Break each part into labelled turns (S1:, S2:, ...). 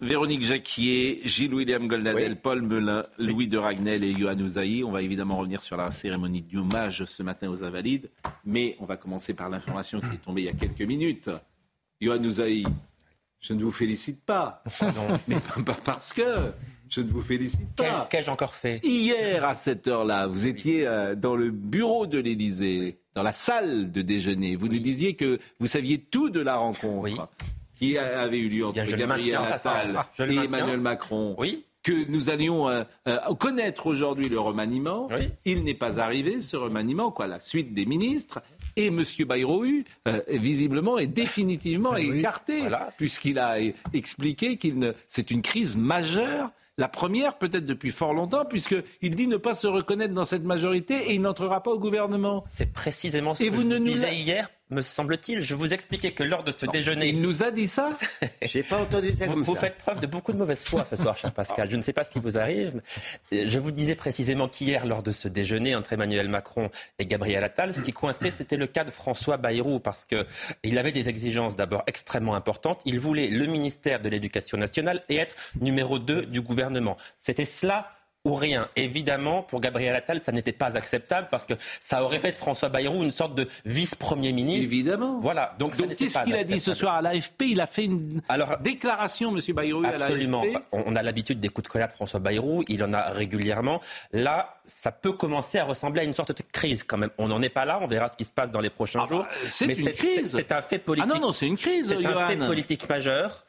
S1: Véronique Jacquier, Gilles-William Goldnadel, Paul Melun, Louis de Ragnel et Johan Ouzaï. On va évidemment revenir sur la cérémonie d'hommage ce matin aux Invalides, mais on va commencer par l'information qui est tombée il y a quelques minutes. Johan Ouzaï, je ne vous félicite pas. Mais pas parce que je ne vous félicite pas.
S2: Qu'ai-je encore fait?
S1: Hier, à cette heure-là, vous étiez euh, dans le bureau de l'Élysée, dans la salle de déjeuner. Vous nous disiez que vous saviez tout de la rencontre qui avait eu lieu entre Gabriel Attal
S2: Ah,
S1: et. Emmanuel Macron.
S2: Oui.
S1: Que nous allions euh, euh, connaître aujourd'hui le remaniement.
S2: Oui.
S1: Il n'est pas arrivé, ce remaniement, quoi, la suite des ministres. Et M. Bayrou, euh, visiblement, est définitivement écarté,
S2: Voilà.
S1: puisqu'il a e- expliqué qu'il ne, c'est une crise majeure, la première peut-être depuis fort longtemps, puisqu'il dit ne pas se reconnaître dans cette majorité et il n'entrera pas au gouvernement.
S2: C'est précisément ce
S1: Et
S2: que
S1: vous
S2: je
S1: ne nous
S2: disais
S1: l'a-
S2: hier, me semble-t-il. Je vous expliquais que lors de ce déjeuner,
S1: Il nous a dit ça
S3: J'ai pas entendu ça
S2: vous,
S3: comme
S2: vous
S3: ça.
S2: faites preuve de beaucoup de mauvaise foi ce soir, cher Pascal. Je ne sais pas ce qui vous arrive. Je vous disais précisément qu'hier, lors de ce déjeuner entre Emmanuel Macron et Gabriel Attal, ce qui coinçait, c'était le cas de François Bayrou, parce que il avait des exigences d'abord extrêmement importantes. Il voulait le ministère de l'Éducation nationale et être numéro 2 du gouvernement. C'était cela ou rien. Évidemment, pour Gabriel Attal, ça n'était pas acceptable parce que ça aurait fait de François Bayrou une sorte de vice-premier ministre.
S1: Évidemment.
S2: Voilà. Donc,
S1: Donc qu'est-ce qu'il a dit ce soir à l'AFP? Il a fait une
S2: Alors,
S1: déclaration, M. Bayrou, à
S2: Absolument.
S1: l'AFP.
S2: On on a l'habitude des coups de colère de François Bayrou, il en a régulièrement. Là, ça peut commencer à ressembler à une sorte de crise quand même. On n'en est pas là, on verra ce qui se passe dans les prochains
S1: Ah bah,
S2: jours.
S1: c'est une crise.
S2: C'est un fait
S1: Ah
S2: politique.
S1: non, non, c'est une crise,
S2: C'est un fait politique majeur.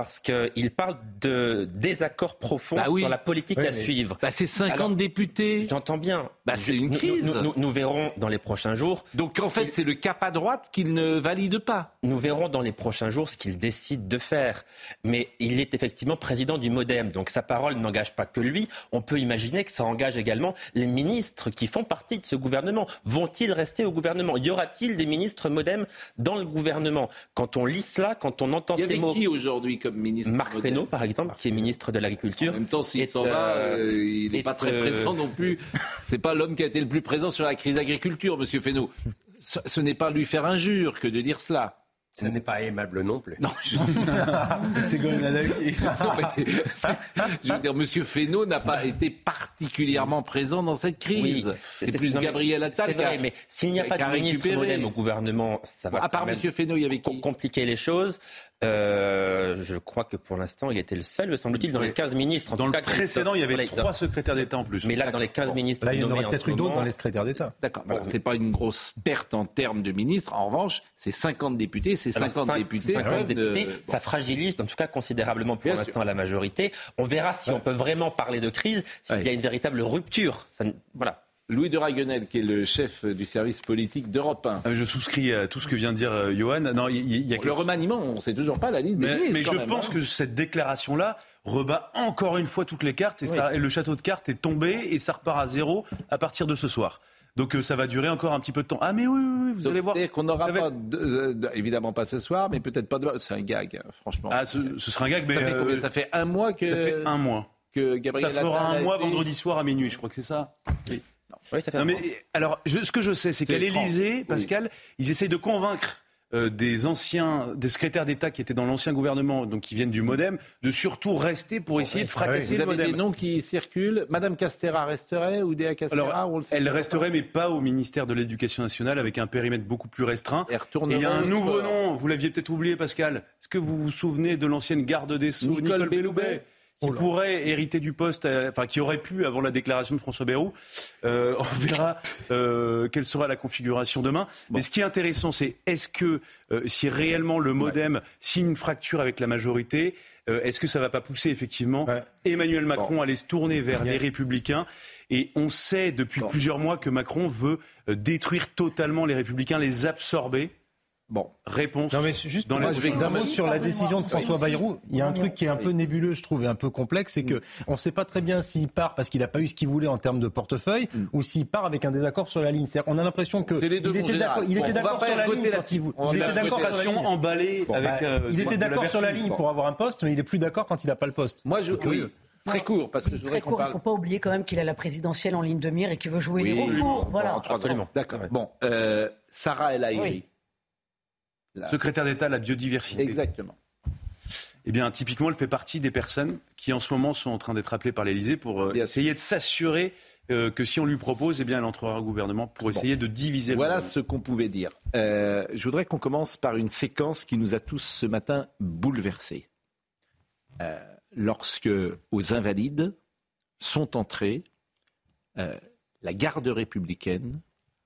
S2: Parce qu'il parle de désaccords profonds
S1: Bah oui.
S2: sur la politique
S3: Oui,
S2: à suivre.
S1: Bah, c'est 50
S2: Alors,
S1: députés.
S2: J'entends bien.
S1: Bah, c'est une crise.
S2: Nous, nous- nous verrons dans les prochains jours.
S1: Donc en fait, c'est le cap à droite qu'il ne valide pas.
S2: Nous verrons dans les prochains jours ce qu'il décide de faire. Mais il est effectivement président du Modem, donc sa parole n'engage pas que lui. On peut imaginer que ça engage également les ministres qui font partie de ce gouvernement. Vont-ils rester au gouvernement? Y aura-t-il des ministres Modem dans le gouvernement? Quand on lit cela, quand on entend
S1: Il y
S2: ces mots...
S1: qui aujourd'hui comme ministre
S2: Marc Fesneau, par exemple, qui est ministre de
S1: En
S2: l'Agriculture.
S1: même temps, s'il s'en va,
S2: euh,
S1: euh, il n'est
S2: est,
S1: pas très
S2: euh,
S1: présent non plus. C'est pas l'homme qui a été le plus présent sur la crise agriculture, Monsieur Fesneau. Ce, ce n'est pas lui faire injure que de dire cela.
S3: Ça n'est pas aimable non plus.
S1: Non, je,
S4: C'est
S1: je veux dire, Monsieur Fesneau n'a pas été particulièrement présent dans cette crise. c'est plus Gabriel Attal
S2: C'est vrai, mais s'il n'y a pas de ministre. Modem au gouvernement, ça va
S1: À part
S2: quand même
S1: Monsieur Fesneau, il y avait qui?
S2: compliquer les choses. Euh, je crois que pour l'instant, il était le seul, me semble-t-il, dans les 15 ministres. en
S4: Dans
S2: tout
S4: le
S2: cas,
S4: précédent, il y avait trois secrétaires d'État en plus.
S2: Mais là, dans les 15 ministres
S5: Là, il y en aurait peut-être eu d'autres dans les secrétaires d'État.
S1: D'accord. Bon, c'est pas une grosse perte en termes de ministres. En revanche, c'est 50 députés. Ces
S2: alors,
S1: 50
S2: cinq-
S1: députés
S2: 50
S1: peuvent de-
S2: députés,
S1: bon.
S2: ça fragilise en tout cas considérablement pour l'instant la majorité. On verra si on peut vraiment parler de crise, s'il
S1: Ouais.
S2: y a une véritable rupture. Ça voilà.
S1: Louis de Raguenel, qui est le chef du service politique d'Europe 1.
S4: Euh, Je souscris à tout ce que vient de dire euh, Johan. Non, y, il y a
S1: Le remaniement, on ne sait toujours pas la liste des
S4: Mais,
S1: ministres.
S4: mais je
S1: même,
S4: pense
S1: hein.
S4: que cette déclaration-là rebat encore une fois toutes les cartes et, ça- et le château de cartes est tombé et ça repart à zéro à partir de ce soir. Donc euh, ça va durer encore un petit peu de temps. Ah mais oui, oui, oui, vous
S1: Donc,
S4: allez voir.
S1: C'est-à-dire qu'on n'aura
S4: Ça
S1: pas,
S4: être-
S1: de- de- de- évidemment pas ce soir, mais peut-être pas demain. C'est un gag, hein, franchement.
S4: Ah, ce, ce sera un gag, mais
S1: ça, fait
S4: euh,
S1: ça fait un mois que,
S4: ça fait un mois.
S1: que
S4: Ça
S1: Gabriel
S4: fera
S1: Attal
S4: un mois
S1: été-
S4: vendredi soir à minuit, je crois que c'est ça.
S2: Oui, ça fait
S4: Non, mais alors, je- ce que je sais, c'est qu'à l'Élysée,
S1: Oui.
S4: Pascal, ils essayent de convaincre euh, des anciens, des secrétaires d'État qui étaient dans l'ancien gouvernement, donc qui viennent du MoDem, de surtout rester pour essayer de fracasser
S1: Vous
S4: le
S1: avez des
S4: MoDem.
S1: noms qui circulent. Madame Castera resterait ou Déa Castera
S4: Alors,
S1: on le sait
S4: elle
S1: pas.
S4: resterait, mais pas au ministère de l'Éducation nationale, avec un périmètre beaucoup plus restreint. Et il y a un
S1: au
S4: nouveau nom, vous l'aviez peut-être oublié, Pascal. Est-ce que vous vous souvenez de l'ancienne garde des Sceaux,
S1: Nicole
S4: Nicole,
S1: Belloubet
S4: Qui pourrait hériter du poste, euh, enfin qui aurait pu avant la déclaration de François Bayrou. Euh, on verra euh, quelle sera la configuration demain. Mais ce qui est intéressant, c'est est-ce que euh, si réellement le MoDem signe une fracture avec la majorité, euh, est-ce que ça va pas pousser effectivement
S5: Ouais.
S4: Emmanuel Macron à aller se tourner vers les Républicains? Et on sait depuis
S1: Bon.
S4: plusieurs mois que Macron veut détruire totalement les Républicains, les absorber.
S1: Bon.
S4: Réponse.
S5: Non mais juste dans d'un mot sur la décision de François Bayrou, il y a un truc qui est un peu nébuleux, je trouve, et un peu complexe, c'est que on ne sait pas très bien s'il part parce qu'il n'a pas eu ce qu'il voulait en termes de portefeuille, mm. ou s'il part avec un désaccord sur la ligne. On a l'impression que il était d'accord, il était d'accord sur la ligne quand il, il était d'accord sur la ligne.
S4: emballé avec.
S5: Euh, il était d'accord sur la ligne pour avoir un poste, mais il est plus d'accord quand il n'a pas le poste.
S1: Moi, je. Très court, parce que je
S6: très court. Il ne faut pas oublier quand même qu'il a la présidentielle en ligne de mire et qu'il veut jouer les recours. Voilà.
S1: D'accord. Bon, euh, Sarah El
S4: Secrétaire d'État à la biodiversité.
S1: Exactement.
S4: Eh bien, typiquement, elle fait partie des personnes qui, en ce moment, sont en train d'être appelées par l'Élysée pour euh, essayer de s'assurer euh, que si on lui propose, eh bien, elle entrera au gouvernement pour essayer de diviser
S1: voilà le ce qu'on pouvait dire. je voudrais qu'on commence par une séquence qui nous a tous ce matin bouleversés lorsque aux Invalides sont entrés euh, la garde républicaine,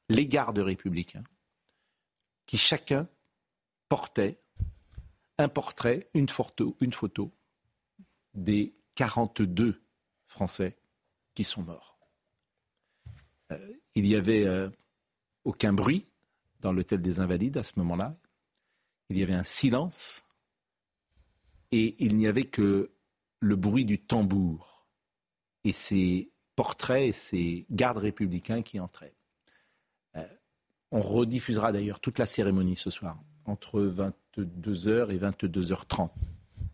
S1: les gardes républicains, qui chacun portait un portrait, une photo, une photo des 42 Français qui sont morts. Euh, il n'y avait euh, aucun bruit dans l'hôtel des Invalides à ce moment-là. Il y avait un silence et il n'y avait que le bruit du tambour et ces portraits et ces gardes républicains qui entraient. Euh, on rediffusera d'ailleurs toute la cérémonie ce soir, entre 22h et 22h30,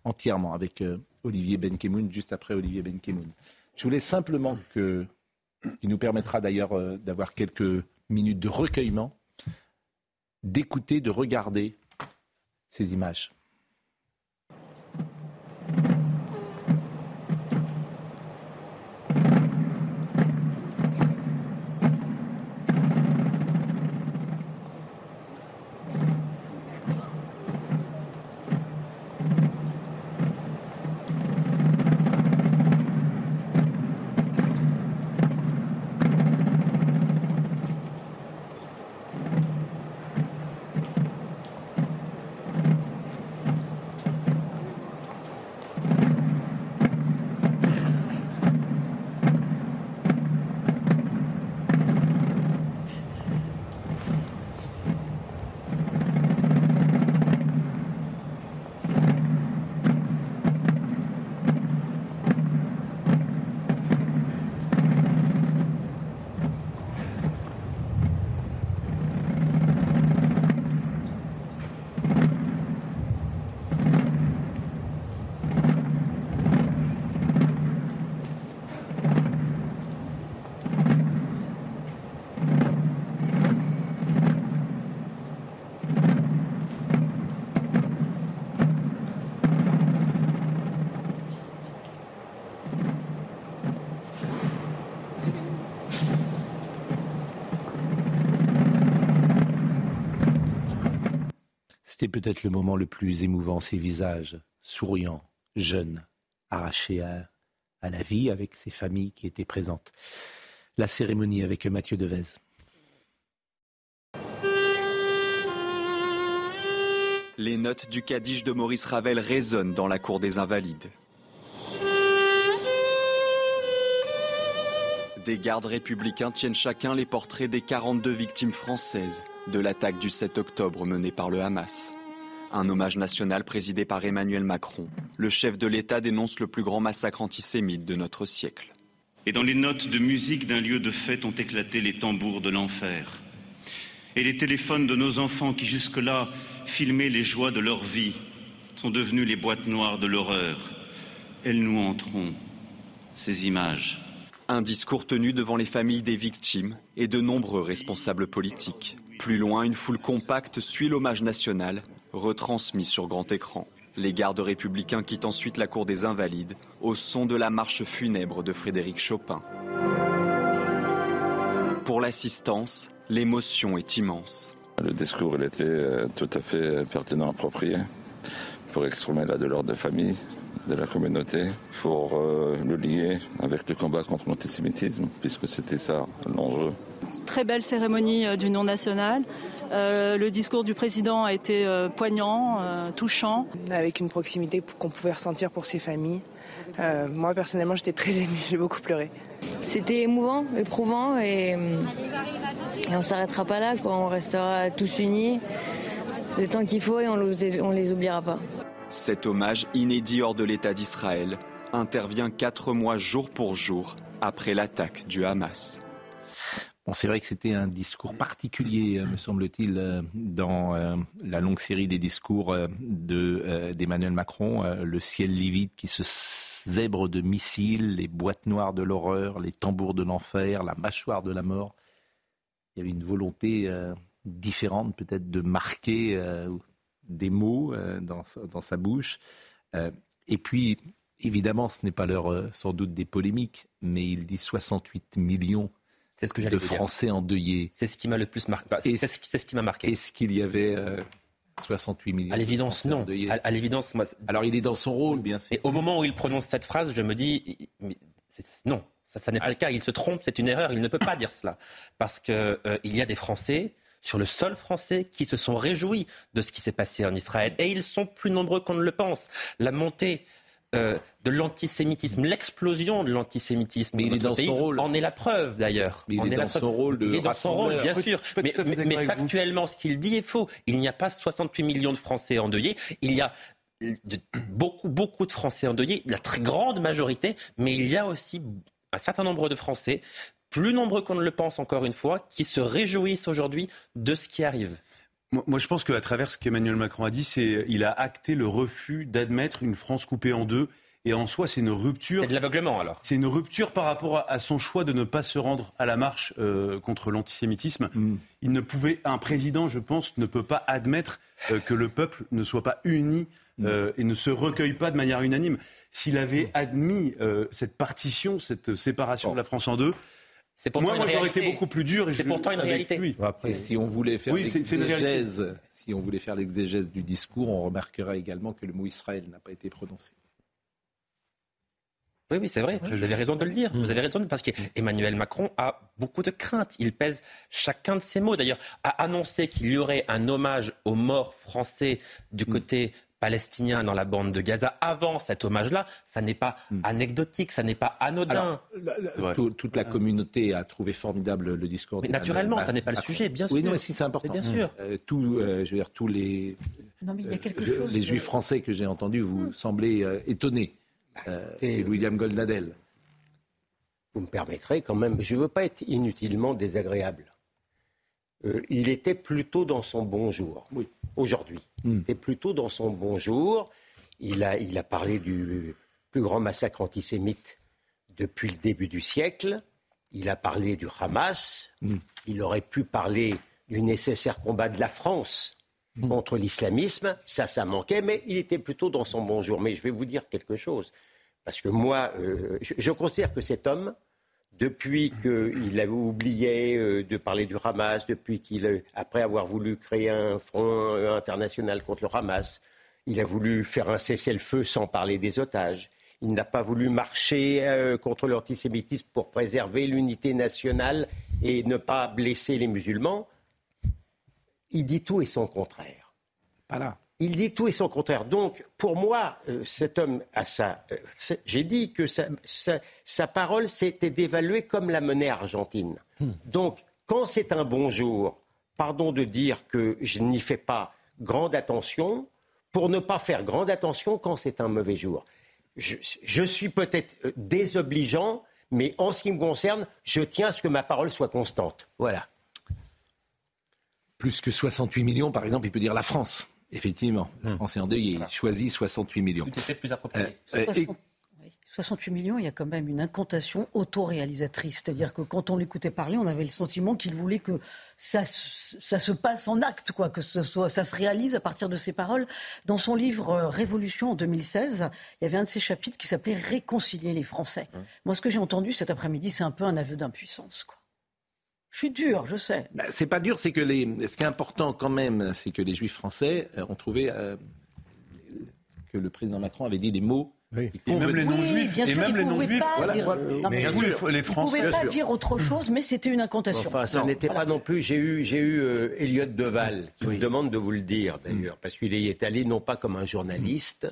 S1: entièrement, avec euh, Olivier Benkemoun, juste après Olivier Benkemoun. Je voulais simplement que, ce qui nous permettra d'ailleurs euh, d'avoir quelques minutes de recueillement, d'écouter, de regarder ces images. Peut-être le moment le plus émouvant, ces visages souriants, jeunes, arrachés à, la vie avec ces familles qui étaient présentes. La cérémonie avec Mathieu Devez.
S7: Les notes du Kaddish de Maurice Ravel résonnent dans la cour des Invalides. Des gardes républicains tiennent chacun les portraits des 42 victimes françaises de l'attaque du 7 octobre menée par le Hamas. Un hommage national présidé par Emmanuel Macron. Le chef de l'État dénonce le plus grand massacre antisémite de notre siècle.
S8: Et dans les notes de musique d'un lieu de fête ont éclaté les tambours de l'enfer. Et les téléphones de nos enfants qui jusque-là filmaient les joies de leur vie sont devenus les boîtes noires de l'horreur. Elles nous entreront, ces images.
S7: Un discours tenu devant les familles des victimes et de nombreux responsables politiques. Plus loin, une foule compacte suit l'hommage national retransmis sur grand écran. Les gardes républicains quittent ensuite la cour des Invalides au son de la marche funèbre de Frédéric Chopin. Pour l'assistance, l'émotion est immense.
S9: Le discours il était euh, tout à fait pertinent, approprié pour exprimer la douleur des familles, de la communauté, pour euh, le lier avec le combat contre l'antisémitisme, puisque c'était ça l'enjeu.
S10: Très belle cérémonie euh, du nom national. Euh, le discours du président a été euh, poignant, euh, touchant.
S11: Avec une proximité qu'on pouvait ressentir pour ses familles. moi personnellement j'étais très émue, j'ai beaucoup pleuré.
S12: C'était émouvant, éprouvant et, on ne s'arrêtera pas là, on restera tous unis le temps qu'il faut et on les, on les oubliera pas.
S7: Cet hommage inédit hors de l'État d'Israël intervient quatre mois jour pour jour après l'attaque du Hamas.
S1: C'est vrai que c'était un discours particulier, euh, me semble-t-il, euh, dans euh, la longue série des discours d'Emmanuel Macron. Le ciel livide qui se zèbre de missiles, les boîtes noires de l'horreur, les tambours de l'enfer, la mâchoire de la mort. Il y avait une volonté différente peut-être de marquer des mots dans, sa bouche. et puis, évidemment, ce n'est pas l'heure sans doute des polémiques, mais il dit 68 millions
S2: c'est ce que
S1: de Français endeuillés.
S2: C'est ce qui m'a le plus marqué. C'est ce, qui m'a marqué.
S1: Est-ce qu'il y avait 68 euh, millions
S2: À l'évidence, non. À, l'évidence, moi.
S1: Alors il est dans son rôle, bien sûr.
S2: Et au moment où il prononce cette phrase, je me dis, non, ça, n'est pas le cas. Il se trompe, c'est une erreur. Il ne peut pas dire cela parce qu'il euh, y a des Français sur le sol français qui se sont réjouis de ce qui s'est passé en Israël. Et ils sont plus nombreux qu'on ne le pense. La montée euh, de l'antisémitisme, l'explosion de l'antisémitisme.
S1: Mais il est dans son rôle.
S2: En est la preuve d'ailleurs.
S1: il est, dans son rôle de
S2: Il est dans son rôle, bien sûr. Mais, factuellement, ce qu'il dit est faux. Il n'y a pas 68 millions de Français endeuillés. Il y a beaucoup, beaucoup de Français endeuillés, la très grande majorité, mais il y a aussi un certain nombre de Français, plus nombreux qu'on ne le pense encore une fois, qui se réjouissent aujourd'hui de ce qui arrive.
S4: Moi, je pense qu'à travers ce qu'Emmanuel Macron a dit, c'est il a acté le refus d'admettre une France coupée en deux. Et en soi, c'est une rupture.
S2: C'est de l'aveuglement alors.
S4: C'est une rupture par rapport à, son choix de ne pas se rendre à la marche euh, contre l'antisémitisme. Mm. Il ne pouvait, un président, je pense, ne peut pas admettre euh, que le peuple ne soit pas uni mm. euh, et ne se recueille pas de manière unanime. S'il avait admis cette partition, cette séparation de la France en deux, moi, moi j'aurais été beaucoup plus dur.
S2: C'est pourtant une réalité.
S1: Après, si on voulait faire l'exégèse, si on voulait faire l'exégèse du discours, on remarquera également que le mot Israël n'a pas été prononcé.
S2: Oui, oui, c'est vrai. Vous avez raison de le dire. Vous avez raison parce qu'Emmanuel Macron a beaucoup de craintes. Il pèse chacun de ses mots. D'ailleurs, a annoncé qu'il y aurait un hommage aux morts français du mm. côté palestiniens dans la bande de Gaza avant cet hommage-là, ça n'est pas hmm. anecdotique, ça n'est pas anodin.
S1: toute la communauté a trouvé formidable le discours.
S2: Mais naturellement, ça n'est pas le sujet, bien sûr.
S1: Oui, non, mais si c'est important.
S2: Bien sûr.
S1: Euh, tout, euh, je veux dire, tous les, euh, les juifs français que j'ai entendus, vous hmm. semblez étonnés. et William Goldnadel.
S3: Vous me permettrez quand même, je ne veux pas être inutilement désagréable. il était plutôt dans son bonjour. Oui aujourd'hui. Hmm. Il était plutôt dans son bonjour. Il a, il a parlé du plus grand massacre antisémite depuis le début du siècle. Il a parlé du Hamas. Hmm. Il aurait pu parler du nécessaire combat de la France hmm. contre l'islamisme. Ça, ça manquait, mais il était plutôt dans son bonjour. Mais je vais vous dire quelque chose. Parce que moi, euh, je, considère que cet homme, depuis qu'il a oublié euh, de parler du Hamas, depuis qu'il, après avoir voulu créer un front euh, international contre le Hamas, il a voulu faire un cessez-le-feu sans parler des otages. Il n'a pas voulu marcher euh, contre l'antisémitisme pour préserver l'unité nationale et ne pas blesser les musulmans. Il dit tout et son contraire.
S1: Voilà.
S3: Il dit tout et son contraire. Donc, pour moi, euh, cet homme a ça. Euh, j'ai dit que sa, parole, c'était d'évaluer comme la monnaie argentine. Hmm. Donc, quand c'est un bon jour, pardon de dire que je n'y fais pas grande attention, pour ne pas faire grande attention quand c'est un mauvais jour. Je, je suis peut-être euh, désobligeant, mais en ce qui me concerne, je tiens à ce que ma parole soit constante. Voilà.
S1: Plus que 68 millions, par exemple, il peut dire la France. Effectivement, la France est endeuillée. Il choisit 68 millions.
S2: Tout plus approprié.
S6: 68 euh, millions, il y a quand même une incantation autoréalisatrice. C'est-à-dire que quand on l'écoutait parler, on avait le sentiment qu'il voulait que ça, ça, se passe en acte, quoi, que ce soit, ça se réalise à partir de ses paroles. Dans son livre euh, Révolution en 2016, il y avait un de ses chapitres qui s'appelait Réconcilier les Français. Hum. Moi, ce que j'ai entendu cet après-midi, c'est un peu un aveu d'impuissance. Quoi. Je suis dur, je sais.
S1: Bah, c'est pas dur, c'est que les... ce qui est important quand même, c'est que les Juifs français euh, ont trouvé euh, que le président Macron avait dit des mots.
S4: Oui. Et même les non-juifs.
S6: et même les non-juifs.
S4: Voilà, mais vous, les, Français.
S6: Vous ne pouvez pas dire autre chose, mais c'était une incantation.
S3: Enfin, ça n'était pas non plus. J'ai eu, j'ai eu euh, Elliot Deval qui me demande de vous le dire d'ailleurs, parce qu'il y est allé non pas comme un journaliste,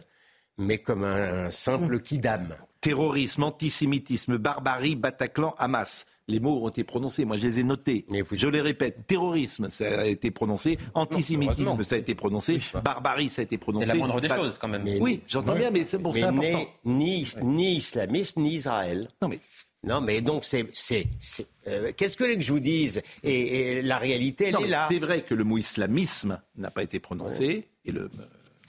S3: mais comme un simple kidam.
S1: Terrorisme, antisémitisme, barbarie, Bataclan, Hamas les mots ont été prononcés. Moi, je les ai notés. Je les répète. Terrorisme, ça a été prononcé. Antisémitisme, ça a été prononcé. Barbarie, ça a été prononcé.
S2: C'est la moindre des choses, quand même.
S1: oui, j'entends bien, mais c'est bon, c'est important.
S3: Ni, ni islamisme, ni Israël.
S1: Non, mais
S3: non, mais donc c'est. Euh, Qu'est-ce que, que je vous dise? Et, la réalité, elle est là.
S1: C'est vrai que le mot islamisme n'a pas été prononcé. Et le.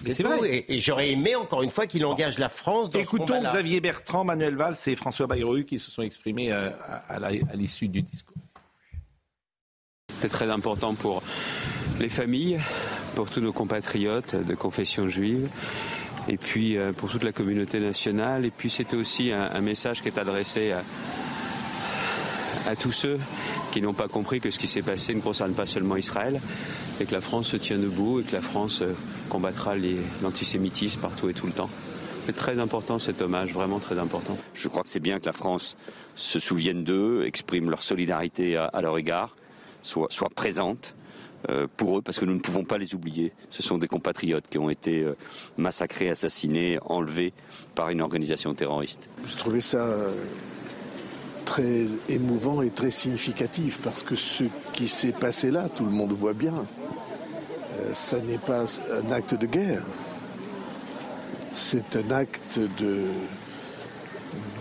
S3: C'est vrai. Et, j'aurais aimé, encore une fois, qu'il engage la France dans
S1: Écoutons Xavier Bertrand, Manuel Valls et François Bayrou qui se sont exprimés euh, à, à l'issue du discours.
S13: C'est très important pour les familles, pour tous nos compatriotes de confession juive et puis euh, pour toute la communauté nationale. Et puis c'était aussi un, message qui est adressé à, tous ceux qui n'ont pas compris que ce qui s'est passé ne concerne pas seulement Israël, et que la France se tient debout et que la France euh, combattra l'antisémitisme partout et tout le temps. C'est très important cet hommage, vraiment très important.
S14: Je crois que c'est bien que la France se souvienne d'eux, exprime leur solidarité à, leur égard, soit, soit présente. Euh, pour eux, parce que nous ne pouvons pas les oublier. Ce sont des compatriotes qui ont été euh, massacrés, assassinés, enlevés par une organisation terroriste.
S15: Je trouvais ça euh, très émouvant et très significatif, parce que ce qui s'est passé là, tout le monde voit bien, ce n'est pas un acte de guerre, c'est un acte de,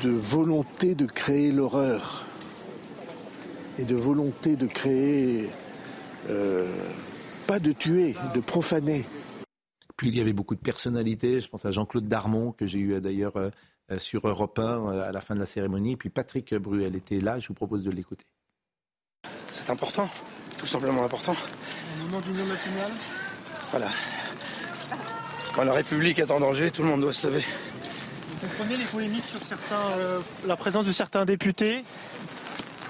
S15: de volonté de créer l'horreur et de volonté de créer euh, pas de tuer, de profaner.
S1: Puis il y avait beaucoup de personnalités. Je pense à Jean-Claude Darmon, que j'ai eu d'ailleurs euh, euh, sur Europe 1 à la fin de la cérémonie. Puis Patrick Bruel était là. Je vous propose de l'écouter.
S16: C'est important, tout simplement important.
S17: Un moment d'union nationale
S16: Voilà. Quand la République est en danger, tout le monde doit se lever.
S17: Vous comprenez les polémiques sur certains, la présence de certains députés?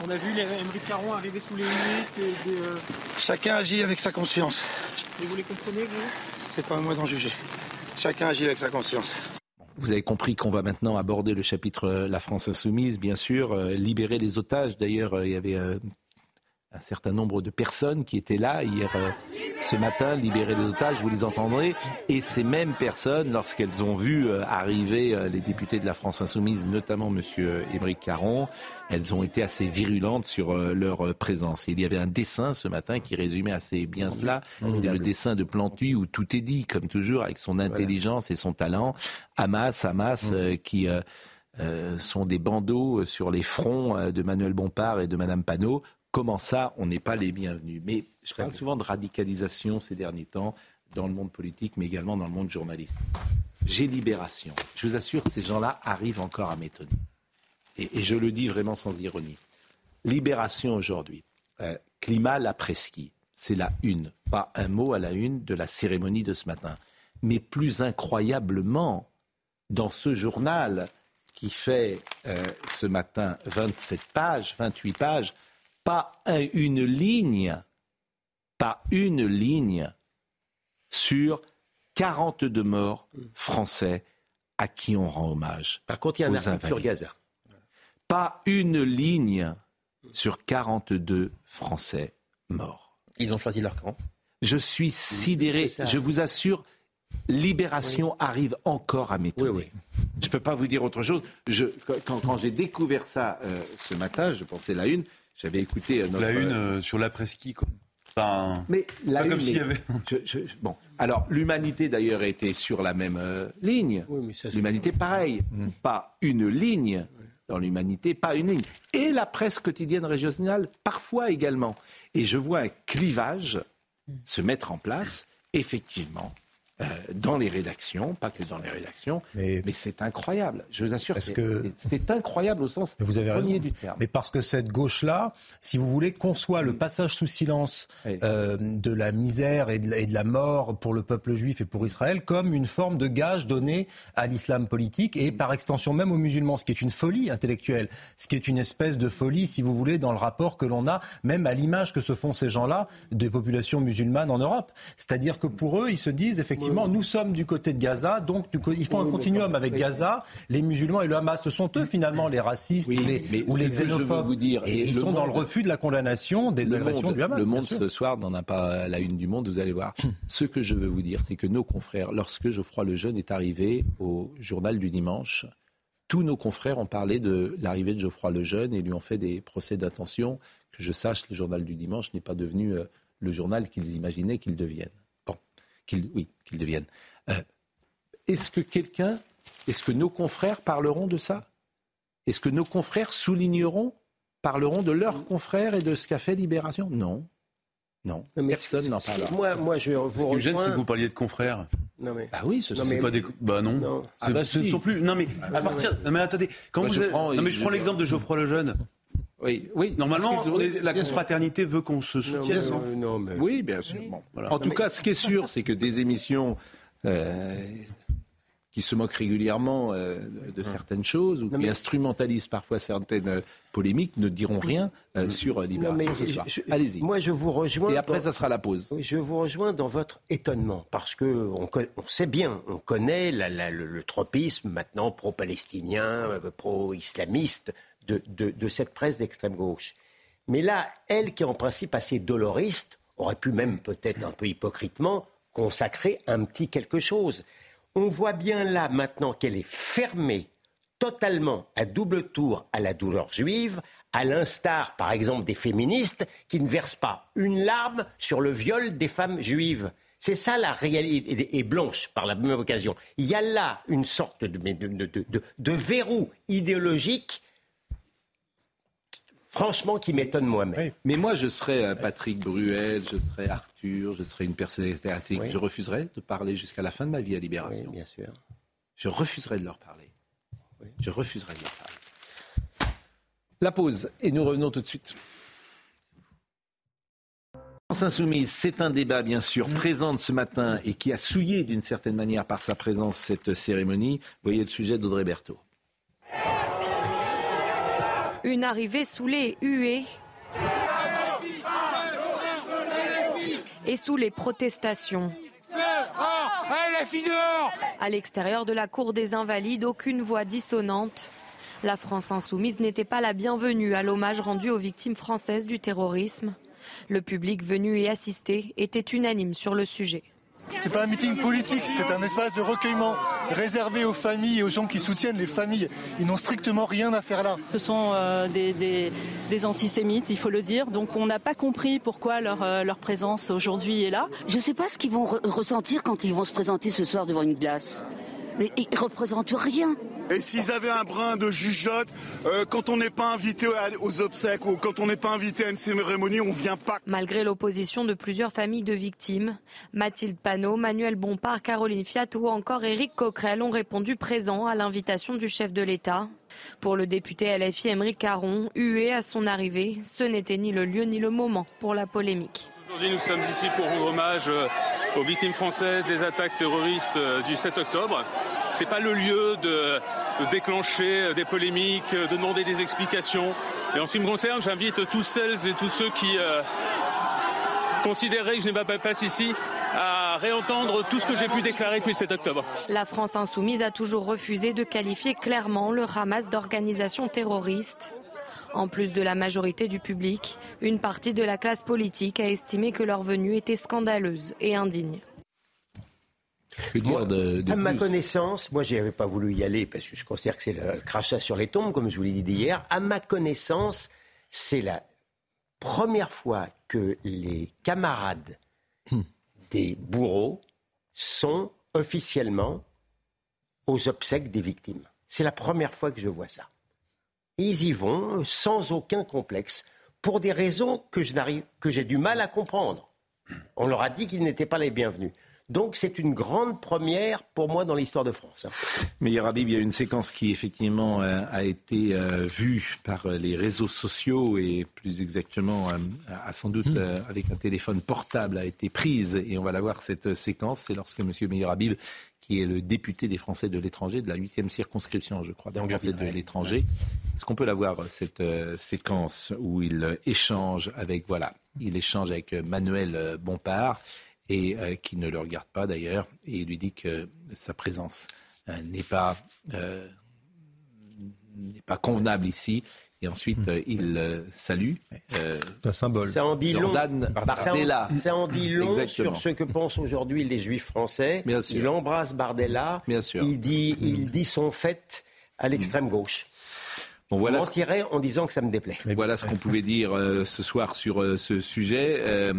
S17: On a vu les Émeric Caron arriver sous les limites.
S16: Euh, Chacun agit avec sa conscience.
S17: Et vous les comprenez, vous?
S16: C'est pas à moi d'en juger. Chacun agit avec sa conscience.
S1: Vous avez compris qu'on va maintenant aborder le chapitre euh, La France insoumise, bien sûr, euh, libérer les otages. D'ailleurs, il y avait un certain nombre de personnes qui étaient là hier, euh, ce matin, libérer les otages, vous les entendrez. Et ces mêmes personnes, lorsqu'elles ont vu euh, arriver euh, les députés de la France insoumise, notamment M. Émeric Caron, elles ont été assez virulentes sur leur présence. il y avait un dessin ce matin qui résumait assez bien cela, le dessin de Plantu où tout est dit, comme toujours, avec son intelligence et son talent. Hamas, Hamas, mmh. qui... sont des bandeaux sur les fronts de Manuel Bompard et de Madame Panot comment ça, on n'est pas les bienvenus. Mais je parle souvent de radicalisation ces derniers temps dans le monde politique, mais également dans le monde journaliste. J'ai libération. Je vous assure, ces gens-là arrivent encore à m'étonner. Et, je le dis vraiment sans ironie. Libération aujourd'hui. Euh, climat l'après-ski. C'est la une. Pas un mot à la une de la cérémonie de ce matin. Mais plus incroyablement, dans ce journal qui fait euh, ce matin 27 pages, 28 pages, pas une ligne, pas une ligne sur 42 morts français à qui on rend hommage.
S3: Par contre, il y a un article sur Gaza.
S1: Pas une ligne sur 42 Français morts.
S2: Ils ont choisi leur camp.
S1: Je suis sidéré. Je vous assure, Libération arrive encore à m'étonner. Je ne peux pas vous dire autre chose. quand, j'ai découvert ça euh, ce matin, je pensais la une, j'avais écouté
S4: euh, La une euh, sur l'après-ski, quoi.
S1: mais la comme s'il y avait. bon, alors l'humanité d'ailleurs était sur la même euh, ligne. l'humanité, pareil, mm. pas une ligne dans l'humanité, pas une ligne. Et la presse quotidienne régionale, parfois également. Et je vois un clivage se mettre en place, effectivement, euh, dans les rédactions, pas que dans les rédactions, mais, c'est incroyable. Je vous assure, c'est incroyable au sens vous avez premier du terme.
S5: Mais parce que cette gauche-là, si vous voulez, conçoit le passage sous silence euh, de la misère et de, la mort pour le peuple juif et pour Israël comme une forme de gage donné à l'islam politique et par extension même aux musulmans, ce qui est une folie intellectuelle, ce qui est une espèce de folie, si vous voulez, dans le rapport que l'on a, même à l'image que se font ces gens-là des populations musulmanes en Europe. C'est-à-dire que pour eux, ils se disent effectivement nous sommes du côté de Gaza, donc ils font un continuum avec Gaza. Les musulmans et le Hamas, ce sont eux finalement les racistes ou les xénophobes. Vous dire, et, ils sont dans le refus de la condamnation des agressions du Hamas.
S1: Le monde ce soir n'en a pas la une du monde, vous allez voir. Hmm. Ce que je veux vous dire, c'est que nos confrères, lorsque Geoffroy Lejeune est arrivé au journal du dimanche, tous nos confrères ont parlé de l'arrivée de Geoffroy Lejeune et lui ont fait des procès d'intention. Que je sache, le journal du dimanche n'est pas devenu euh, le journal qu'ils imaginaient qu'il devienne. Bon, qu'il, oui, qu'il devienne. Euh, est-ce que quelqu'un, est-ce que nos confrères parleront de ça? Est-ce que nos confrères souligneront, parleront de leurs confrères et de ce qu'a fait Libération? Non. Non, personne n'en parle.
S3: Moi, moi, je vous
S4: Ce gêne, c'est que vous parliez de confrères.
S3: Non mais.
S1: Bah oui, ce
S4: sont pas des. Bah non.
S3: Non.
S4: Ah bah ce ne sont plus. Non mais à partir. Non mais attendez. Quand
S1: Bah,
S4: vous
S1: je
S4: avez-
S1: prends-
S4: Non mais je prends l'exemple de Geoffroy Lejeune.
S1: Oui, oui.
S4: Normalement, on est- la confraternité veut qu'on se soutienne.
S3: Non,
S4: non
S3: mais- non, mais-
S1: Oui, bien sûr. Bon,
S4: Voilà.
S1: En tout cas, ce qui est sûr, c'est que des émissions euh, qui se moquent régulièrement euh, de certaines choses ou qui instrumentalisent parfois certaines euh, polémiques ne diront rien euh, sur euh, Libération ce soir.
S3: je-
S1: Allez-y.
S3: Moi, je vous rejoins.
S1: Et après,
S3: dans-
S1: ça sera la pause.
S3: Je vous rejoins dans votre étonnement, parce que on, on sait bien, on connaît la- la- le, le tropisme maintenant pro-palestinien, euh, pro-islamiste de, cette presse d'extrême gauche. Mais là, elle qui est en principe assez doloriste, aurait pu même peut-être un peu hypocritement consacrer un petit quelque chose. On voit bien là maintenant qu'elle est fermée totalement à double tour à la douleur juive, à l'instar, par exemple, des féministes qui ne versent pas une larme sur le viol des femmes juives. C'est ça la réalité, et blanche par la même occasion. Il y a là une sorte de verrou idéologique, franchement, qui m'étonne moi-même.
S1: Mais moi, je serais euh, Patrick Bruel, je serais Arthur, je serais une personnalité assez. Je refuserais de parler jusqu'à la fin de ma vie à Libération.
S3: Oui, bien sûr.
S1: Je refuserais de leur parler. Je refuserais de leur parler. La pause, et nous revenons tout de suite. France Insoumise, c'est un débat bien sûr présente ce matin et qui a souillé d'une certaine manière par sa présence cette cérémonie. Voyez le sujet d'Audrey Berthaud.
S18: Une arrivée sous les huées et sous les protestations. À l'extérieur de la cour des Invalides, aucune voix dissonante. La France insoumise n'était pas la bienvenue à l'hommage rendu aux victimes françaises du terrorisme. Le public venu y assister était unanime sur le sujet.
S17: C'est pas un meeting politique, c'est un espace de recueillement réservé aux familles et aux gens qui soutiennent les familles. Ils n'ont strictement rien à faire là.
S10: Ce sont euh, des, des- des antisémites, il faut le dire. Donc on n'a pas compris pourquoi leur, euh, leur présence aujourd'hui est là.
S19: Je ne sais pas ce qu'ils vont re- ressentir quand ils vont se présenter ce soir devant une glace. Mais ils ne représentent rien.
S20: Et s'ils avaient un brin de jugeote, euh, quand on n'est pas invité aux obsèques ou quand on n'est pas invité à une cérémonie, on vient pas.
S18: Malgré l'opposition de plusieurs familles de victimes, Mathilde Panot, Manuel Bompard, Caroline Fiat ou encore Éric Coquerel ont répondu présents à l'invitation du chef de l'État. Pour le député LFI Émeric Caron, hué à son arrivée, ce n'était ni le lieu ni le moment pour la polémique.
S21: Aujourd'hui, nous sommes ici pour rendre hommage euh, aux victimes françaises des attaques terroristes euh, du 7 octobre. C'est pas le lieu de, déclencher euh, des polémiques, de demander des explications. Et en ce qui me concerne, j'invite tous celles et tous ceux qui considéreraient que je n'ai pas place ici à réentendre tout ce que j'ai pu déclarer depuis le 7 octobre.
S18: La France insoumise a toujours refusé de qualifier clairement le Hamas d'organisation terroriste. En plus de la majorité du public, une partie de la classe politique a estimé que leur venue était scandaleuse et indigne.
S1: De, de
S3: à ma connaissance, moi, je n'avais pas voulu y aller parce que je considère que c'est le crachat sur les tombes, comme je vous l'ai dit hier. À ma connaissance, c'est la première fois que les camarades des bourreaux sont officiellement aux obsèques des victimes. C'est la première fois que je vois ça. Ils y vont sans aucun complexe, pour des raisons que je n'arrive, que j'ai du mal à comprendre. On leur a dit qu'ils n'étaient pas les bienvenus. Donc c'est une grande première pour moi dans l'histoire de France. hein.
S1: Mais hier, Habib, il y a une séquence qui effectivement euh, a été euh, vue par euh, les réseaux sociaux et plus exactement, a sans doute euh, avec un téléphone portable, a été prise. Et on va la voir cette séquence. C'est lorsque M. Meir Habib, qui est le député des Français de l'étranger, de la 8e circonscription, je crois, des Français de l'étranger, est-ce qu'on peut la voir, cette euh, séquence où il euh, échange avec, voilà, il échange avec euh, Manuel Bompard et euh, qui ne le regarde pas d'ailleurs, et il lui dit que sa présence euh, n'est pas, n'est pas convenable ici. Et ensuite, euh, il euh, salue. euh,
S5: un symbole.
S3: Ça en dit long.
S1: Jordan
S3: Ça en-
S1: Bardella.
S3: Ça en dit long
S1: Exactement.
S3: sur ce que pensent aujourd'hui les juifs français.
S1: Bien sûr.
S3: Il embrasse Bardella.
S1: Bien sûr.
S3: Il dit, il dit son fait à l'extrême gauche.
S1: Bon, voilà
S3: Je mentirais en disant que ça me déplaît.
S1: Mais voilà ce qu'on pouvait dire euh, ce soir sur euh, ce sujet. Euh,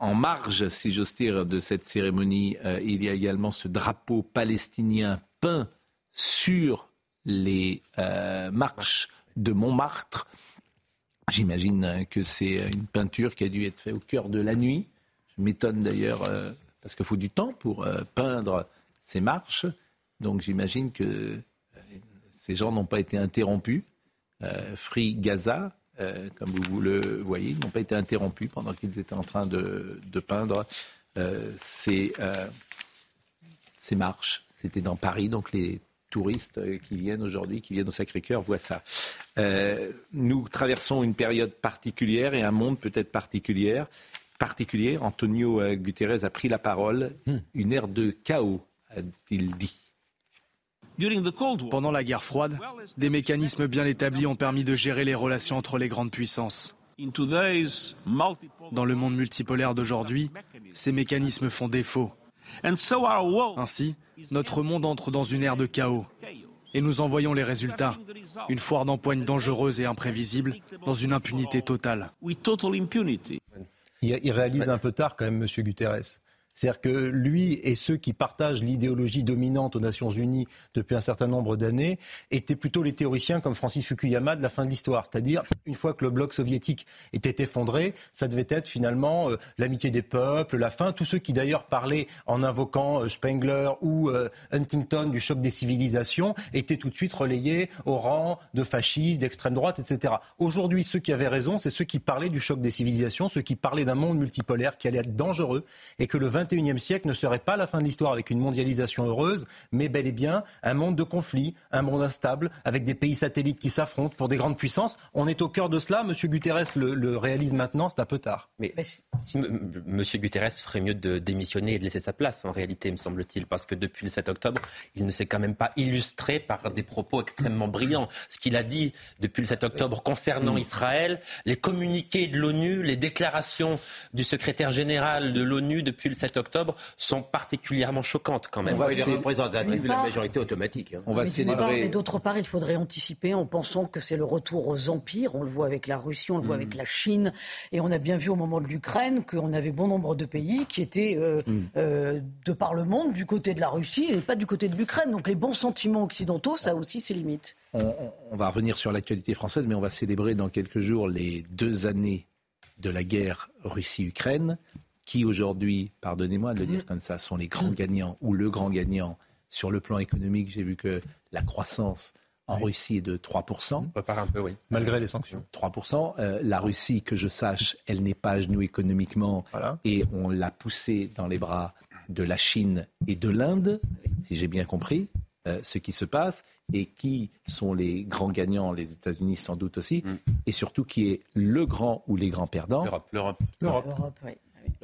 S1: en marge, si j'ose dire, de cette cérémonie, euh, il y a également ce drapeau palestinien peint sur les euh, marches de Montmartre. J'imagine que c'est une peinture qui a dû être faite au cœur de la nuit. Je m'étonne d'ailleurs, euh, parce qu'il faut du temps pour euh, peindre ces marches. Donc j'imagine que euh, ces gens n'ont pas été interrompus. Free Gaza, comme vous, le voyez, n'ont pas été interrompus pendant qu'ils étaient en train de, de peindre ces, ces marches. C'était dans Paris, donc les touristes euh, qui viennent aujourd'hui, qui viennent au Sacré-Cœur, voient ça. Euh, nous traversons une période particulière et un monde peut-être particulier. particulier. Antonio euh, Guterres a pris la parole. Une ère de chaos, a-t-il dit.
S22: Pendant la guerre froide, des mécanismes bien établis ont permis de gérer les relations entre les grandes puissances. Dans le monde multipolaire d'aujourd'hui, ces mécanismes font défaut. Ainsi, notre monde entre dans une ère de chaos. Et nous en voyons les résultats. Une foire d'empoigne dangereuse et imprévisible dans une impunité totale.
S5: Il, il réalise un peu tard quand même, M. Guterres. C'est-à-dire que lui et ceux qui partagent l'idéologie dominante aux Nations Unies depuis un certain nombre d'années étaient plutôt les théoriciens comme Francis Fukuyama de la fin de l'histoire. C'est-à-dire, une fois que le bloc soviétique était effondré, ça devait être finalement euh, l'amitié des peuples, la fin. Tous ceux qui d'ailleurs parlaient en invoquant euh, Spengler ou euh, Huntington du choc des civilisations étaient tout de suite relayés au rang de fascistes, d'extrême droite, etc. Aujourd'hui, ceux qui avaient raison, c'est ceux qui parlaient du choc des civilisations, ceux qui parlaient d'un monde multipolaire qui allait être dangereux et que le 21e siècle ne serait pas la fin de l'histoire avec une mondialisation heureuse, mais bel et bien un monde de conflits, un monde instable, avec des pays satellites qui s'affrontent pour des grandes puissances. On est au cœur de cela. Monsieur Guterres le, le réalise maintenant, c'est un peu tard.
S2: Mais si. Monsieur Guterres ferait mieux de démissionner et de laisser sa place, en réalité, me semble-t-il, parce que depuis le 7 octobre, il ne s'est quand même pas illustré par des propos extrêmement brillants. Ce qu'il a dit depuis le 7 octobre concernant Israël, les communiqués de l'ONU, les déclarations du secrétaire général de l'ONU depuis le 7 octobre sont particulièrement choquantes quand même.
S3: On va il est représentatif de la majorité automatique. hein.
S1: On va
S6: Mais
S1: célébrer.
S6: Mais d'autre part, il faudrait anticiper en pensant que c'est le retour aux empires. On le voit avec la Russie, on le voit avec la Chine. Et on a bien vu au moment de l'Ukraine qu'on avait bon nombre de pays qui étaient, euh,
S1: Mm.
S6: euh, de par le monde, du côté de la Russie et pas du côté de l'Ukraine. Donc les bons sentiments occidentaux, ça a aussi ses limites.
S1: On, on- on va revenir sur l'actualité française, mais on va célébrer dans quelques jours les deux années de la guerre Russie-Ukraine, qui aujourd'hui, pardonnez-moi de le dire comme ça, sont les grands gagnants ou le grand gagnant sur le plan économique? J'ai vu que la croissance en Russie est de 3%.
S2: repart un peu, oui.
S5: Malgré les sanctions.
S1: 3%. Euh, la Russie, que je sache, elle n'est pas à genoux économiquement et on l'a poussée dans les bras de la Chine et de l'Inde, si j'ai bien compris euh, ce qui se passe, et qui sont les grands gagnants, les États-Unis sans doute aussi, et surtout qui est le grand ou les grands perdants
S2: L'Europe.
S4: L'Europe.
S6: L'Europe, oui.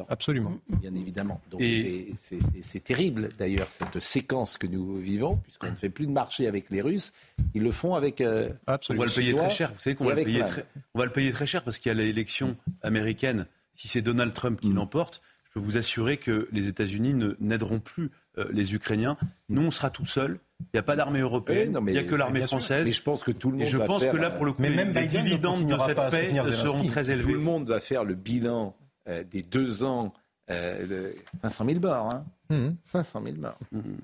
S5: Absolument.
S1: Bien évidemment. Donc,
S4: Et-
S1: c'est- c'est c'est terrible d'ailleurs cette séquence que nous vivons, puisqu'on ne fait plus de marché avec les Russes. Ils le font avec. euh,
S4: On va le payer très cher. Vous savez qu'on va, le payer très, on va le payer très cher parce qu'il y a l'élection américaine. Si c'est Donald Trump
S1: Mm.
S4: qui l'emporte, je peux vous assurer que les États-Unis ne- n'aideront plus euh, les Ukrainiens. Nous, on sera tout seul. Il n'y a pas d'armée européenne.
S1: Oui,
S4: il n'y a que l'armée française.
S1: Mais je pense que tout le monde
S4: Et je
S1: va
S4: pense
S1: faire,
S4: que là, pour le coup,
S1: mais
S4: les,
S1: même
S4: les
S1: Biden
S4: dividendes de cette paix seront très
S1: Tout
S4: élevés.
S1: le monde va faire le bilan des deux ans euh, de 500 000 morts. Hein.
S5: Mhm.
S1: 500 000 morts.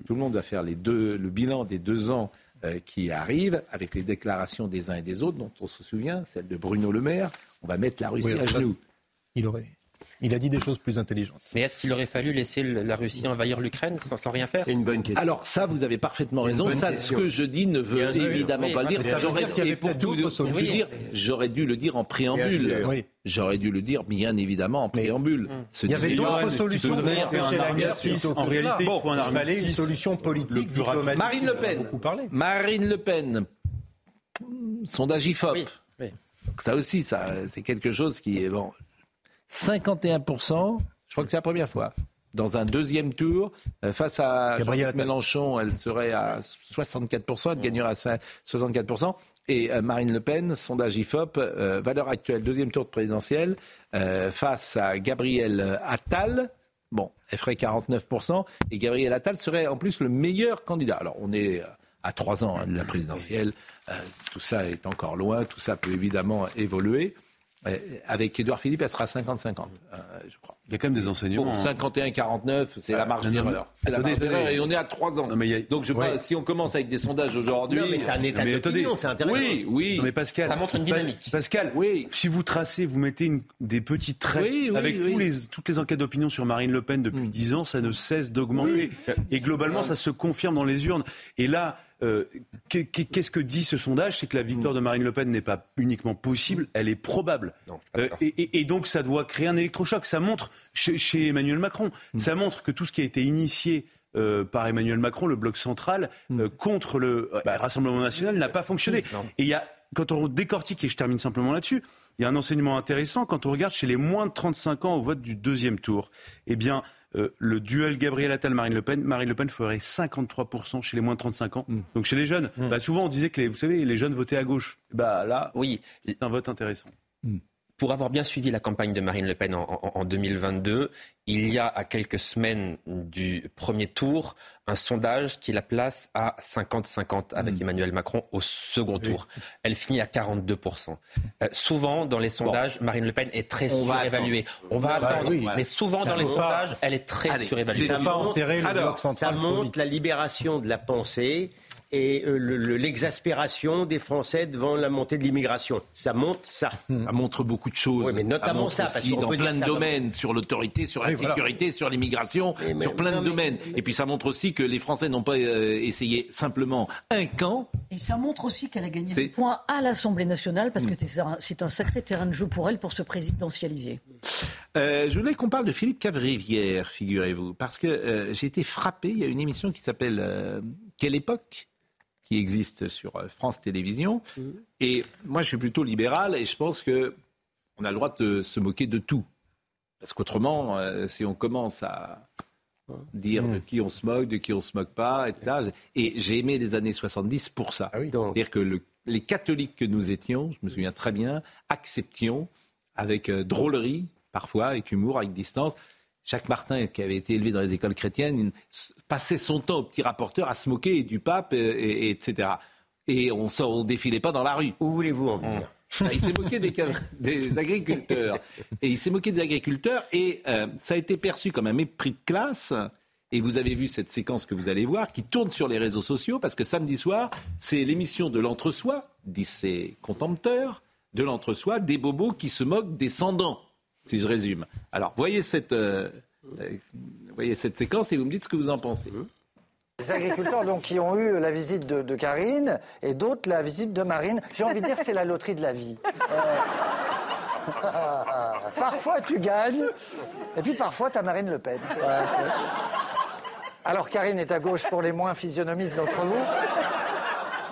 S1: Tout le monde va faire les deux, le bilan des deux ans euh, qui arrivent avec les déclarations des uns et des autres, dont on se souvient, celle de Bruno Le Maire. On va mettre la Russie
S5: Oui,
S1: à genoux.
S5: Il aurait. Il a dit des choses plus intelligentes.
S2: Mais est-ce qu'il aurait fallu laisser la Russie envahir l'Ukraine sans, sans rien faire
S3: C'est une bonne question.
S1: Alors ça, vous avez parfaitement raison. Ça, ce que je dis ne veut évidemment
S2: Oui,
S1: pas le dire. Ça, j'aurais
S2: dire
S1: et pour tout, j'aurais dû le dire en préambule.
S5: Oui.
S1: J'aurais dû le dire bien évidemment en préambule. Ce
S5: Il y avait d'autres solutions pour empêcher la guerre
S4: En réalité, il faut un
S5: il fallait une solution politique, diplomatique.
S1: Marine Le Pen. Marine Le Pen. Sondage IFOP. Ça aussi, ça, c'est quelque chose qui est bon. 51%, je crois que c'est la première fois. Dans un deuxième tour, euh, face à
S5: Gabriel.
S1: Mélenchon, elle serait à 64%, elle gagnerait à 5 64%. Et euh, Marine Le Pen, sondage IFOP, euh, valeur actuelle, deuxième tour de présidentielle, euh, face à Gabriel Attal. Bon, elle ferait 49%. Et Gabriel Attal serait en plus le meilleur candidat. Alors, on est à à trois ans hein, de la présidentielle. Euh, tout ça est encore loin, tout ça peut évidemment évoluer. Euh, avec Édouard Philippe, elle sera 50-50, euh, je crois.
S4: Il y a quand même des enseignements.
S1: Bon, 51-49, c'est la marge d'erreur. Et on est à 3 ans. Donc je ouais. si on commence avec des sondages aujourd'hui.
S3: mais c'est un état d'opinion, c'est intéressant.
S1: Oui, oui.
S4: Non, mais Pascal.
S2: Ça montre une dynamique.
S4: Pascal, oui. si vous tracez, vous mettez une, des petits traits oui, oui, avec tous les, toutes les enquêtes d'opinion sur Marine Le Pen depuis mm. 10 ans, ça ne cesse d'augmenter. Et globalement, ça se confirme dans les urnes. Et là, euh, qu'est-ce que dit ce sondage? C'est que la victoire de Marine Le Pen n'est pas uniquement possible, elle est probable. Non, euh, et, et, et, donc ça doit créer un électrochoc. Ça montre chez, chez Emmanuel Macron, mm. ça montre que tout ce qui a été initié euh, par Emmanuel Macron, le bloc central, mm. contre le bah, Rassemblement national, n'a pas fonctionné. Et il y a, quand on décortique, et je termine simplement là-dessus, il y a un enseignement intéressant quand on regarde chez les moins de 35 ans au vote du deuxième tour. Eh bien, euh, le duel Gabriel Attal-Marine Le Pen, Marine Le Pen ferait 53% chez les moins de 35 ans. Mm. Donc chez les jeunes, mm. bah, souvent on disait que les, vous savez, les jeunes votaient à gauche. Bah là, oui, c'est un vote intéressant.
S2: Mm pour avoir bien suivi la campagne de Marine Le Pen en, en, en, 2022, il y a à quelques semaines du premier tour un sondage qui la place à 50-50 avec mmh. Emmanuel Macron au second tour. Elle finit à 42%. Euh, souvent, dans les sondages, Marine Le Pen est très surévaluée. On va bah attendre, oui. mais souvent dans les pas... sondages, elle est très Allez, surévaluée.
S3: Ça, Alors, ça montre la libération de la pensée et euh, l'exaspération des Français devant la montée de l'immigration. Ça montre ça.
S1: Ça montre beaucoup de choses.
S3: Oui, mais notamment ça,
S1: ça parce dans plein de domaines, sur l'autorité, sur la oui, sécurité, voilà. sur l'immigration, sur plein non, de domaines. Mais, mais, et puis ça montre aussi que les Français n'ont pas euh, essayé simplement un camp.
S6: Et ça montre aussi qu'elle a gagné des points à l'Assemblée nationale parce que mm. c'est un, un, sacré terrain de jeu pour elle pour se présidentialiser.
S1: Euh, je voulais qu'on parle de Philippe Cavrivière, figurez-vous, parce que euh, j'ai été frappé. Il y a une émission qui s'appelle euh, Quelle époque? Qui existe sur euh, France Télévisions. Mmh. Et moi, je suis plutôt libéral et je pense que on a le droit de se moquer de tout. Parce qu'autrement, euh, si on commence à dire mmh. de qui on se moque, de qui on se moque pas, etc. Et j'ai aimé les années 70 pour ça. Ah oui, C'est-à-dire que le, les catholiques que nous étions, je me souviens très bien, acceptions avec euh, drôlerie, parfois, avec humour, avec distance, Jacques Martin, qui avait été élevé dans les écoles chrétiennes, passait son temps au petit rapporteur à se moquer du pape, et, et, etc. Et on ne défilait pas dans la rue.
S3: Où voulez-vous en venir?
S1: Ah, il s'est moqué des, des, agriculteurs. Et il s'est moqué des agriculteurs et euh, ça a été perçu comme un mépris de classe. Et vous avez vu cette séquence que vous allez voir qui tourne sur les réseaux sociaux parce que samedi soir, c'est l'émission de l'entre-soi, disent ses contempteurs, de l'entre-soi, des bobos qui se moquent des sans-dents si je résume. Alors, voyez cette, euh, euh, voyez cette séquence et vous me dites ce que vous en pensez.
S23: Les agriculteurs donc, qui ont eu la visite de, Karine et d'autres la visite de Marine, j'ai envie de dire c'est la loterie de la vie. Euh... parfois tu gagnes et puis parfois tu as Marine Le Pen. Alors Karine est à gauche pour les moins physionomistes d'entre vous.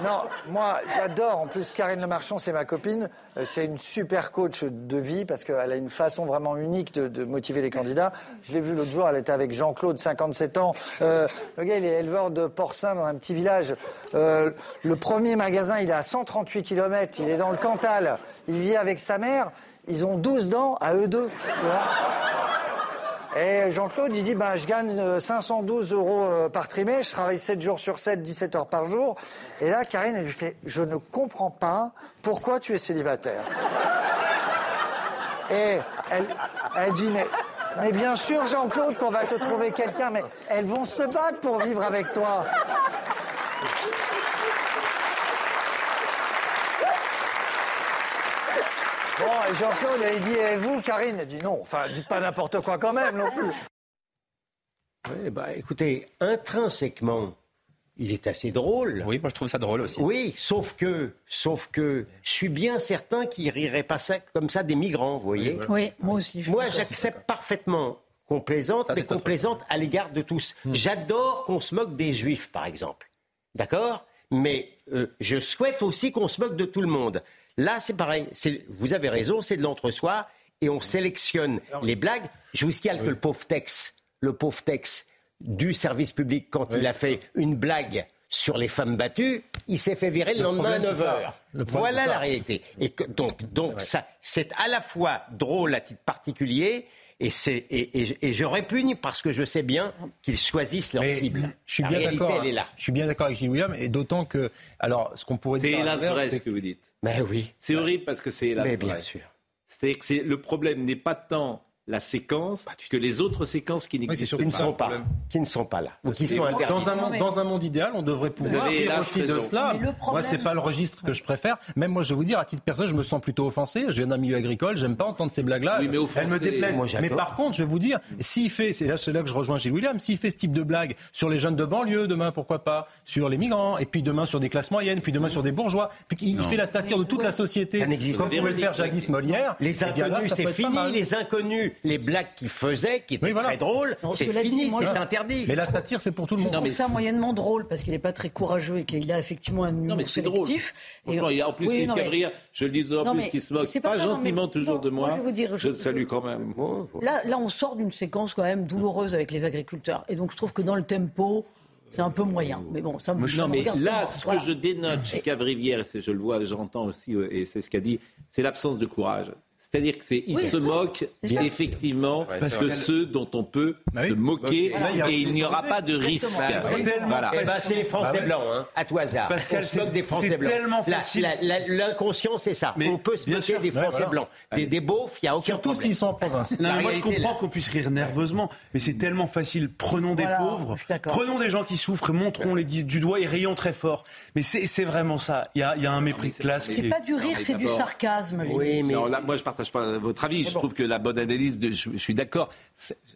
S23: Non, moi, j'adore. En plus, Karine Le Marchand, c'est ma copine. Euh, c'est une super coach de vie parce qu'elle a une façon vraiment unique de, motiver les candidats. Je l'ai vu l'autre jour, elle était avec Jean-Claude, 57 ans. Euh, le gars, il est éleveur de porcins dans un petit village. Euh, le premier magasin, il est à 138 km. Il est dans le Cantal. Il vit avec sa mère. Ils ont 12 dents à eux deux. Tu vois et Jean-Claude, il dit, ben, je gagne 512 euh, euros euh, par trimestre, je travaille 7 jours sur 7, 17 heures par jour. Et là, Karine, elle lui fait, je ne comprends pas pourquoi tu es célibataire. Et elle, dit, mais, mais bien sûr, Jean-Claude, qu'on va te trouver quelqu'un, mais elles vont se battre pour vivre avec toi. Bon, et Jean-Claude, il dit, et vous, Karine Elle dit non. Enfin, dites pas n'importe quoi quand même non plus.
S3: Oui, bah écoutez, intrinsèquement, il est assez drôle.
S2: Oui, moi je trouve ça drôle aussi.
S3: Oui, sauf que, sauf que, je suis bien certain qu'il rirait pas ça comme ça des migrants, vous voyez.
S6: Oui, moi aussi.
S3: Moi, j'accepte parfaitement qu'on plaisante, mais qu'on plaisante à l'égard de tous. Hmm. J'adore qu'on se moque des juifs, par exemple. D'accord? Mais euh, je souhaite aussi qu'on se moque de tout le monde. Là, c'est pareil. Vous avez raison, c'est de l'entre-soi et on sélectionne les blagues. Je vous signale que le pauvre Tex, le pauvre Tex du service public, quand oui. il a fait une blague sur les femmes battues, il s'est fait virer le, le lendemain à 9h. Voilà la réalité. Et que, donc, donc ça, c'est à la fois drôle à titre particulier Et, c'est, et, je répugne parce que je sais bien qu'ils choisissent leur cible.
S5: Je suis bien d'accord. Elle est là. Je suis bien d'accord avec Gilles William, et d'autant que, alors, ce qu'on pourrait
S1: dire.
S5: C'est
S1: hélas vrai ce que vous dites.
S3: Mais oui.
S1: C'est horrible parce que c'est hélas
S3: Mais
S1: bien
S3: sûr.
S1: C'est que le problème n'est pas tant la séquence que les autres séquences qui n'existent
S3: pas. Sont pas qui ne sont pas là.
S5: Ou qui sont dans, un monde, dans un monde idéal, on devrait pouvoir rire aussi de cela. Moi, c'est pas le registre que je préfère. Même moi, je vais vous dire, à titre personnel, je me sens plutôt offensé. Je viens d'un milieu agricole, j'aime pas entendre ces blagues-là.
S1: Oui, mais
S5: Elles me déplaisent. mais par contre, je vais vous dire, s'il fait, c'est là, là, que je rejoins Gilles William, s'il fait ce type de blague sur les jeunes de banlieue, demain, pourquoi pas, sur les migrants, et puis demain sur des classes moyennes, puis demain sur des bourgeois, puis il fait la satire de toute la société, comme pouvait le faire jadis Molière.
S3: Les eh inconnus, c'est fini. Les inconnus, les blagues qui faisait, qui était très drôle, c'est fini, c'est interdit.
S5: Mais la satire, c'est pour tout le monde.
S6: Non, mais ça moyennement drôle parce qu'il n'est pas très courageux et qu'il a effectivement un humour non, mais c'est drôle.
S1: Et en plus, il oui, je le dis en plus, qu'il se moque pas, gentiment toujours de moi. je, le salue quand même.
S6: Là, là, on sort d'une séquence quand même douloureuse avec les agriculteurs. Et donc, je trouve que dans le tempo, c'est un peu moyen. Mais bon, ça me
S1: Non, mais là, ce que je dénote chez Cavrivière, et je le vois, j'entends aussi, euh, et c'est ce qu'a dit, c'est l'absence de courage. C'est-à-dire que c'est, il se moque effectivement parce que ceux dont on peut bah se moquer et il n'y aura pas de risque.
S3: Voilà. Ben, c'est les Français bah blancs, hein, à tout hasard.
S4: Pascal, c'est des Français blancs. tellement facile.
S3: L'inconscient, c'est ça. on peut se moquer des Français blancs. Des, des beaufs, il n'y a aucun
S5: Surtout s'ils sont en province.
S4: Non, moi, je comprends qu'on puisse rire nerveusement, mais c'est tellement facile. Prenons des pauvres, prenons des gens qui souffrent, montrons les du doigt et rayons très fort. Mais c'est vraiment ça. Il y a un mépris de classe.
S6: C'est pas du rire, c'est du sarcasme.
S1: Oui, mais moi, je partage pas votre avis. Je trouve que la bonne analyse, de, je, suis d'accord.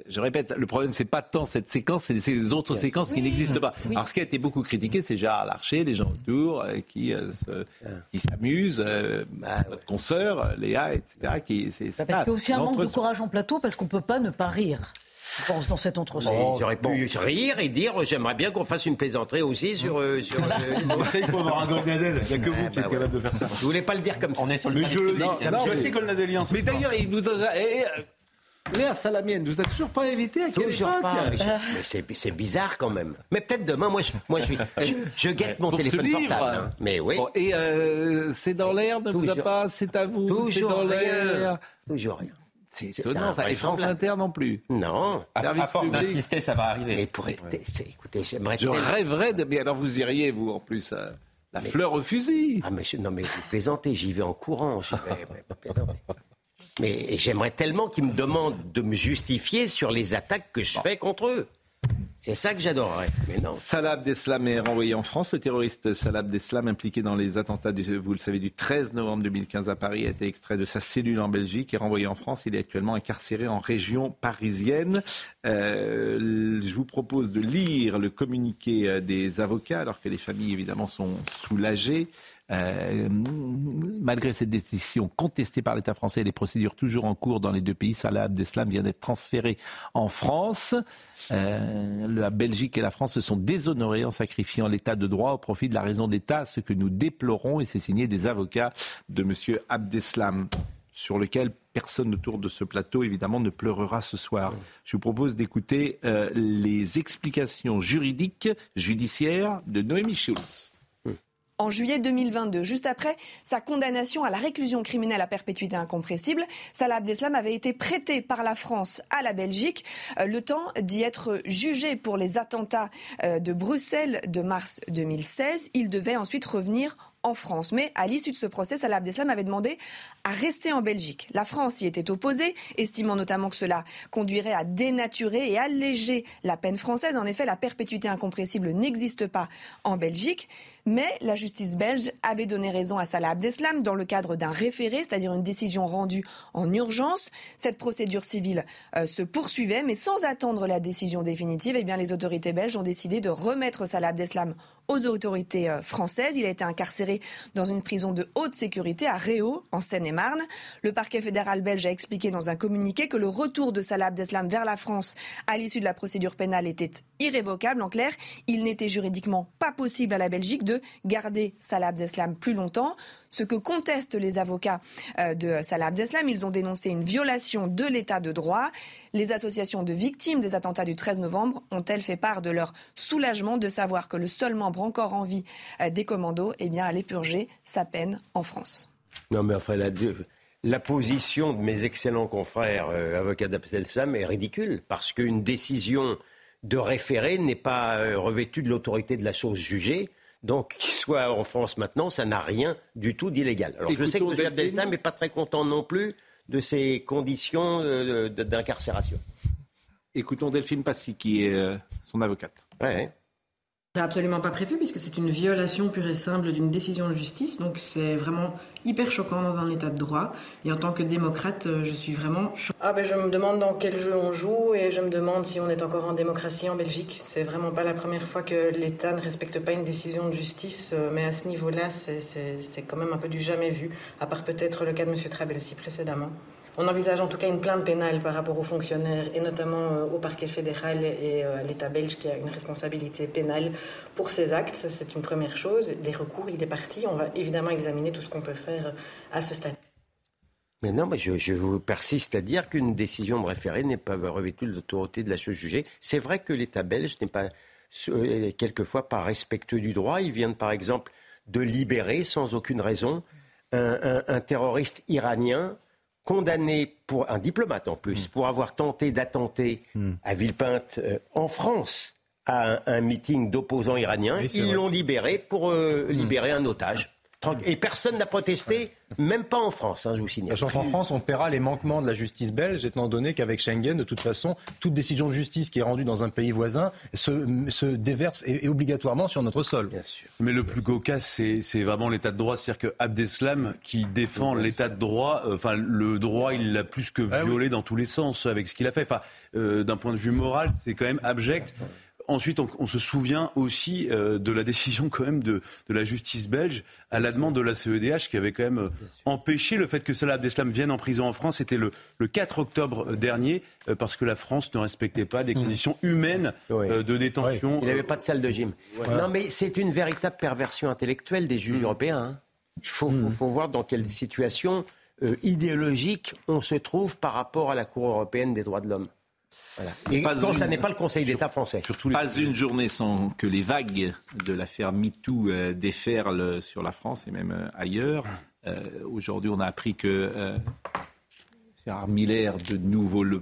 S1: Je répète, le problème, c'est pas tant cette séquence, c'est les autres séquences qui n'existent pas. Alors, ce qui a été beaucoup critiqué, c'est Gérard Larcher, les gens autour, euh, qui, euh, ah. qui s'amusent, euh, bah, notre consoeur, Léa, etc. Qui,
S6: c'est, parce qu'il y a aussi un manque de courage en plateau, parce qu'on peut pas ne pas rire pense, dans cet entretien.
S3: J'aurais pu rire et dire j'aimerais bien qu'on fasse une plaisanterie aussi sur. Euh, sur
S4: il faut avoir un Goldnadel. Il n'y a que vous ah, qui êtes bah capable de faire ça.
S3: Je voulais pas le dire comme ça.
S4: On est sur le je, non, je sais Goldnadelien.
S1: Mais d'ailleurs, il nous a. Eh, eh, Léa Salamienne nous a toujours pas invité à quelle.
S3: C'est bizarre quand même. Mais peut-être demain, moi je, moi, je, je, guette mon téléphone portable. Hein. Mais oui.
S1: et euh, c'est dans l'air, ne vous a pas, c'est à vous.
S3: Toujours dans l'air. Toujours rien.
S1: C'est étonnant, ça. Et France Inter non plus.
S3: Non.
S2: À, à force d'insister, ça va arriver.
S3: Mais pour écoutez, j'aimerais.
S1: Je rêverais de. Mais alors vous iriez, vous, en plus. Euh, la fleur au fusil.
S3: Ah, mais non, mais vous plaisantez, j'y vais en courant. J'y vais. Mais j'aimerais tellement qu'ils me demandent de me justifier sur les attaques que je fais contre eux. C'est ça que j'adorerais, mais non.
S1: Est renvoyé en France. Le terroriste Salah Abdeslam, impliqué dans les attentats, du, vous le savez, du 13 novembre 2015 à Paris, a été extrait de sa cellule en Belgique et renvoyé en France. Il est actuellement incarcéré en région parisienne. Euh, je vous propose de lire le communiqué euh, des avocats, alors que les familles, évidemment, sont soulagées. Euh, malgré cette décision contestée par l'État français et les procédures toujours en cours dans les deux pays, Salah Abdeslam vient d'être transféré en France. La Belgique et la France se sont déshonorés en sacrifiant l'État de droit au profit de la raison d'État, ce que nous déplorons et c'est signé des avocats de M. Abdeslam sur lequel personne autour de ce plateau, évidemment, ne pleurera ce soir. Je vous propose d'écouter euh, les explications juridiques, judiciaires de Noémie Schulz
S24: en juillet 2022. Juste après sa condamnation à la réclusion criminelle à perpétuité incompressible, Salah Abdeslam avait été prêté par la France à la Belgique euh, le temps d'y être jugé pour les attentats euh, de Bruxelles de mars 2016. Il devait ensuite revenir en France. Mais à l'issue de ce procès, Salah Abdeslam avait demandé à rester en Belgique. La France y était opposée, estimant notamment que cela conduirait à dénaturer et alléger la peine française. En effet, la perpétuité incompressible n'existe pas en Belgique. Mais la justice belge avait donné raison à Salah Abdeslam dans le cadre d'un référé, c'est-à-dire une décision rendue en urgence. Cette procédure civile euh, se poursuivait, mais sans attendre la décision définitive, eh bien, les autorités belges ont décidé de remettre Salah Abdeslam aux autorités euh, françaises. Il a été incarcéré dans une prison de haute sécurité à Réau, en Seine-et-Marne. Le parquet fédéral belge a expliqué dans un communiqué que le retour de Salah Abdeslam vers la France à l'issue de la procédure pénale était irrévocable. En clair, il n'était juridiquement pas possible à la Belgique de garder Salah Abdeslam plus longtemps. Ce que contestent les avocats euh, de Salah Abdeslam, ils ont dénoncé une violation de l'état de droit. Les associations de victimes des attentats du 13 novembre ont-elles fait part de leur soulagement de savoir que le seul membre encore en vie euh, des commandos eh bien, allait purger sa peine en France?
S3: Non mais enfin, la, position de mes excellents confrères euh, avocats d'Abdel-Sam est ridicule, parce qu'une décision de référé n'est pas revêtue de l'autorité de la chose jugée. Donc, qu'il soit en France maintenant, ça n'a rien du tout d'illégal. Alors, je sais que M. Abdel-Sam n'est pas très content non plus de ces conditions euh, de- d'incarcération.
S1: Écoutons Delphine Passy, qui est euh, son avocate.
S3: Ouais.
S25: C'est absolument pas prévu puisque c'est une violation pure et simple d'une décision de justice. Donc c'est vraiment hyper choquant dans un état de droit. Et en tant que démocrate, euh, je suis vraiment cho- Ah ben je me demande dans quel jeu on joue et je me demande si on est encore en démocratie en Belgique. C'est vraiment pas la première fois que l'État ne respecte pas une décision de justice. euh, Mais à ce niveau-là, c'est quand même un peu du jamais vu. À part peut-être le cas de M. Trabelsi précédemment. On envisage en tout cas une plainte pénale par rapport aux fonctionnaires et notamment euh, au parquet fédéral et euh, à l'État belge qui a une responsabilité pénale pour ces actes. C'est une première chose. Des recours, il est parti. On va évidemment examiner tout ce qu'on peut faire à ce stade.
S3: Mais non, mais je, vous persiste à dire qu'une décision de référé n'est pas revêtue de l'autorité de la chose jugée. C'est vrai que l'État belge n'est pas, euh, quelquefois, pas respectueux du droit. Il vient, par exemple, de libérer, sans aucune raison, un terroriste iranien condamné pour un diplomate en plus pour avoir tenté d'attenter à Villepinte euh, en France à un, un meeting d'opposants iraniens.
S5: Oui,
S3: Ils l'ont libéré pour euh, libérer un otage. Tranquille. Et personne n'a protesté, même pas en France, hein, je vous signale.
S5: Sachant qu'en France, on paiera les manquements de la justice belge, étant donné qu'avec Schengen, de toute façon, toute décision de justice qui est rendue dans un pays voisin se, se déverse et, et obligatoirement sur notre sol.
S3: Bien sûr.
S4: Mais le plus cocasse, c'est vraiment l'état de droit. C'est-à-dire que Abdeslam, qui défend l'état de droit, euh, enfin, le droit, il l'a plus que
S5: Ah
S4: violé dans tous les sens avec ce qu'il a fait. Enfin, euh, d'un point de vue moral, c'est quand même abject. Ensuite, on, on se souvient aussi euh, de la décision quand même de, de la justice belge à la demande de la CEDH qui avait quand même euh, empêché le fait que Salah Abdeslam vienne en prison en France. C'était le, le 4 octobre dernier euh, parce que la France ne respectait pas les conditions humaines euh, de détention.
S3: Il n'avait pas de salle de gym.
S4: Voilà.
S3: Non, mais c'est une véritable perversion intellectuelle des juges européens. hein. Il faut, faut- faut voir dans quelle situation euh, idéologique on se trouve par rapport à la Cour européenne des droits de l'homme. Voilà. Et
S1: Pas
S3: quand
S1: une-
S3: ça n'est pas le Conseil d'État français.
S1: Pas une journée sans que les vagues de l'affaire MeToo euh, déferlent sur la France et même euh, ailleurs. Euh, Aujourd'hui, on a appris que euh, Gérard Miller, de, nouveaux, le-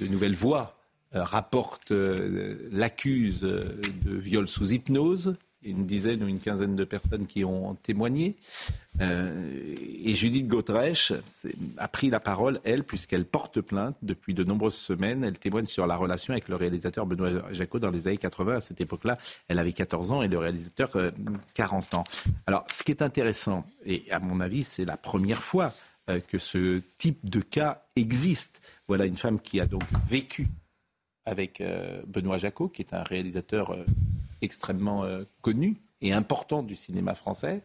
S1: de nouvelles voix, euh, rapporte, euh, l'accuse euh, de viol sous hypnose. Une dizaine ou une quinzaine de personnes qui ont témoigné. Euh, et Judith c'est- a pris la parole, elle, puisqu'elle porte plainte depuis de nombreuses semaines. Elle témoigne sur la relation avec le réalisateur Benoît Jacot dans les années 80. À cette époque-là, elle avait 14 ans et le réalisateur euh, 40 ans. Alors, ce qui est intéressant, et à mon avis, c'est la première fois euh, que ce type de cas existe. Voilà une femme qui a donc vécu avec euh, Benoît Jacot, qui est un réalisateur euh, extrêmement euh, connu et important du cinéma français.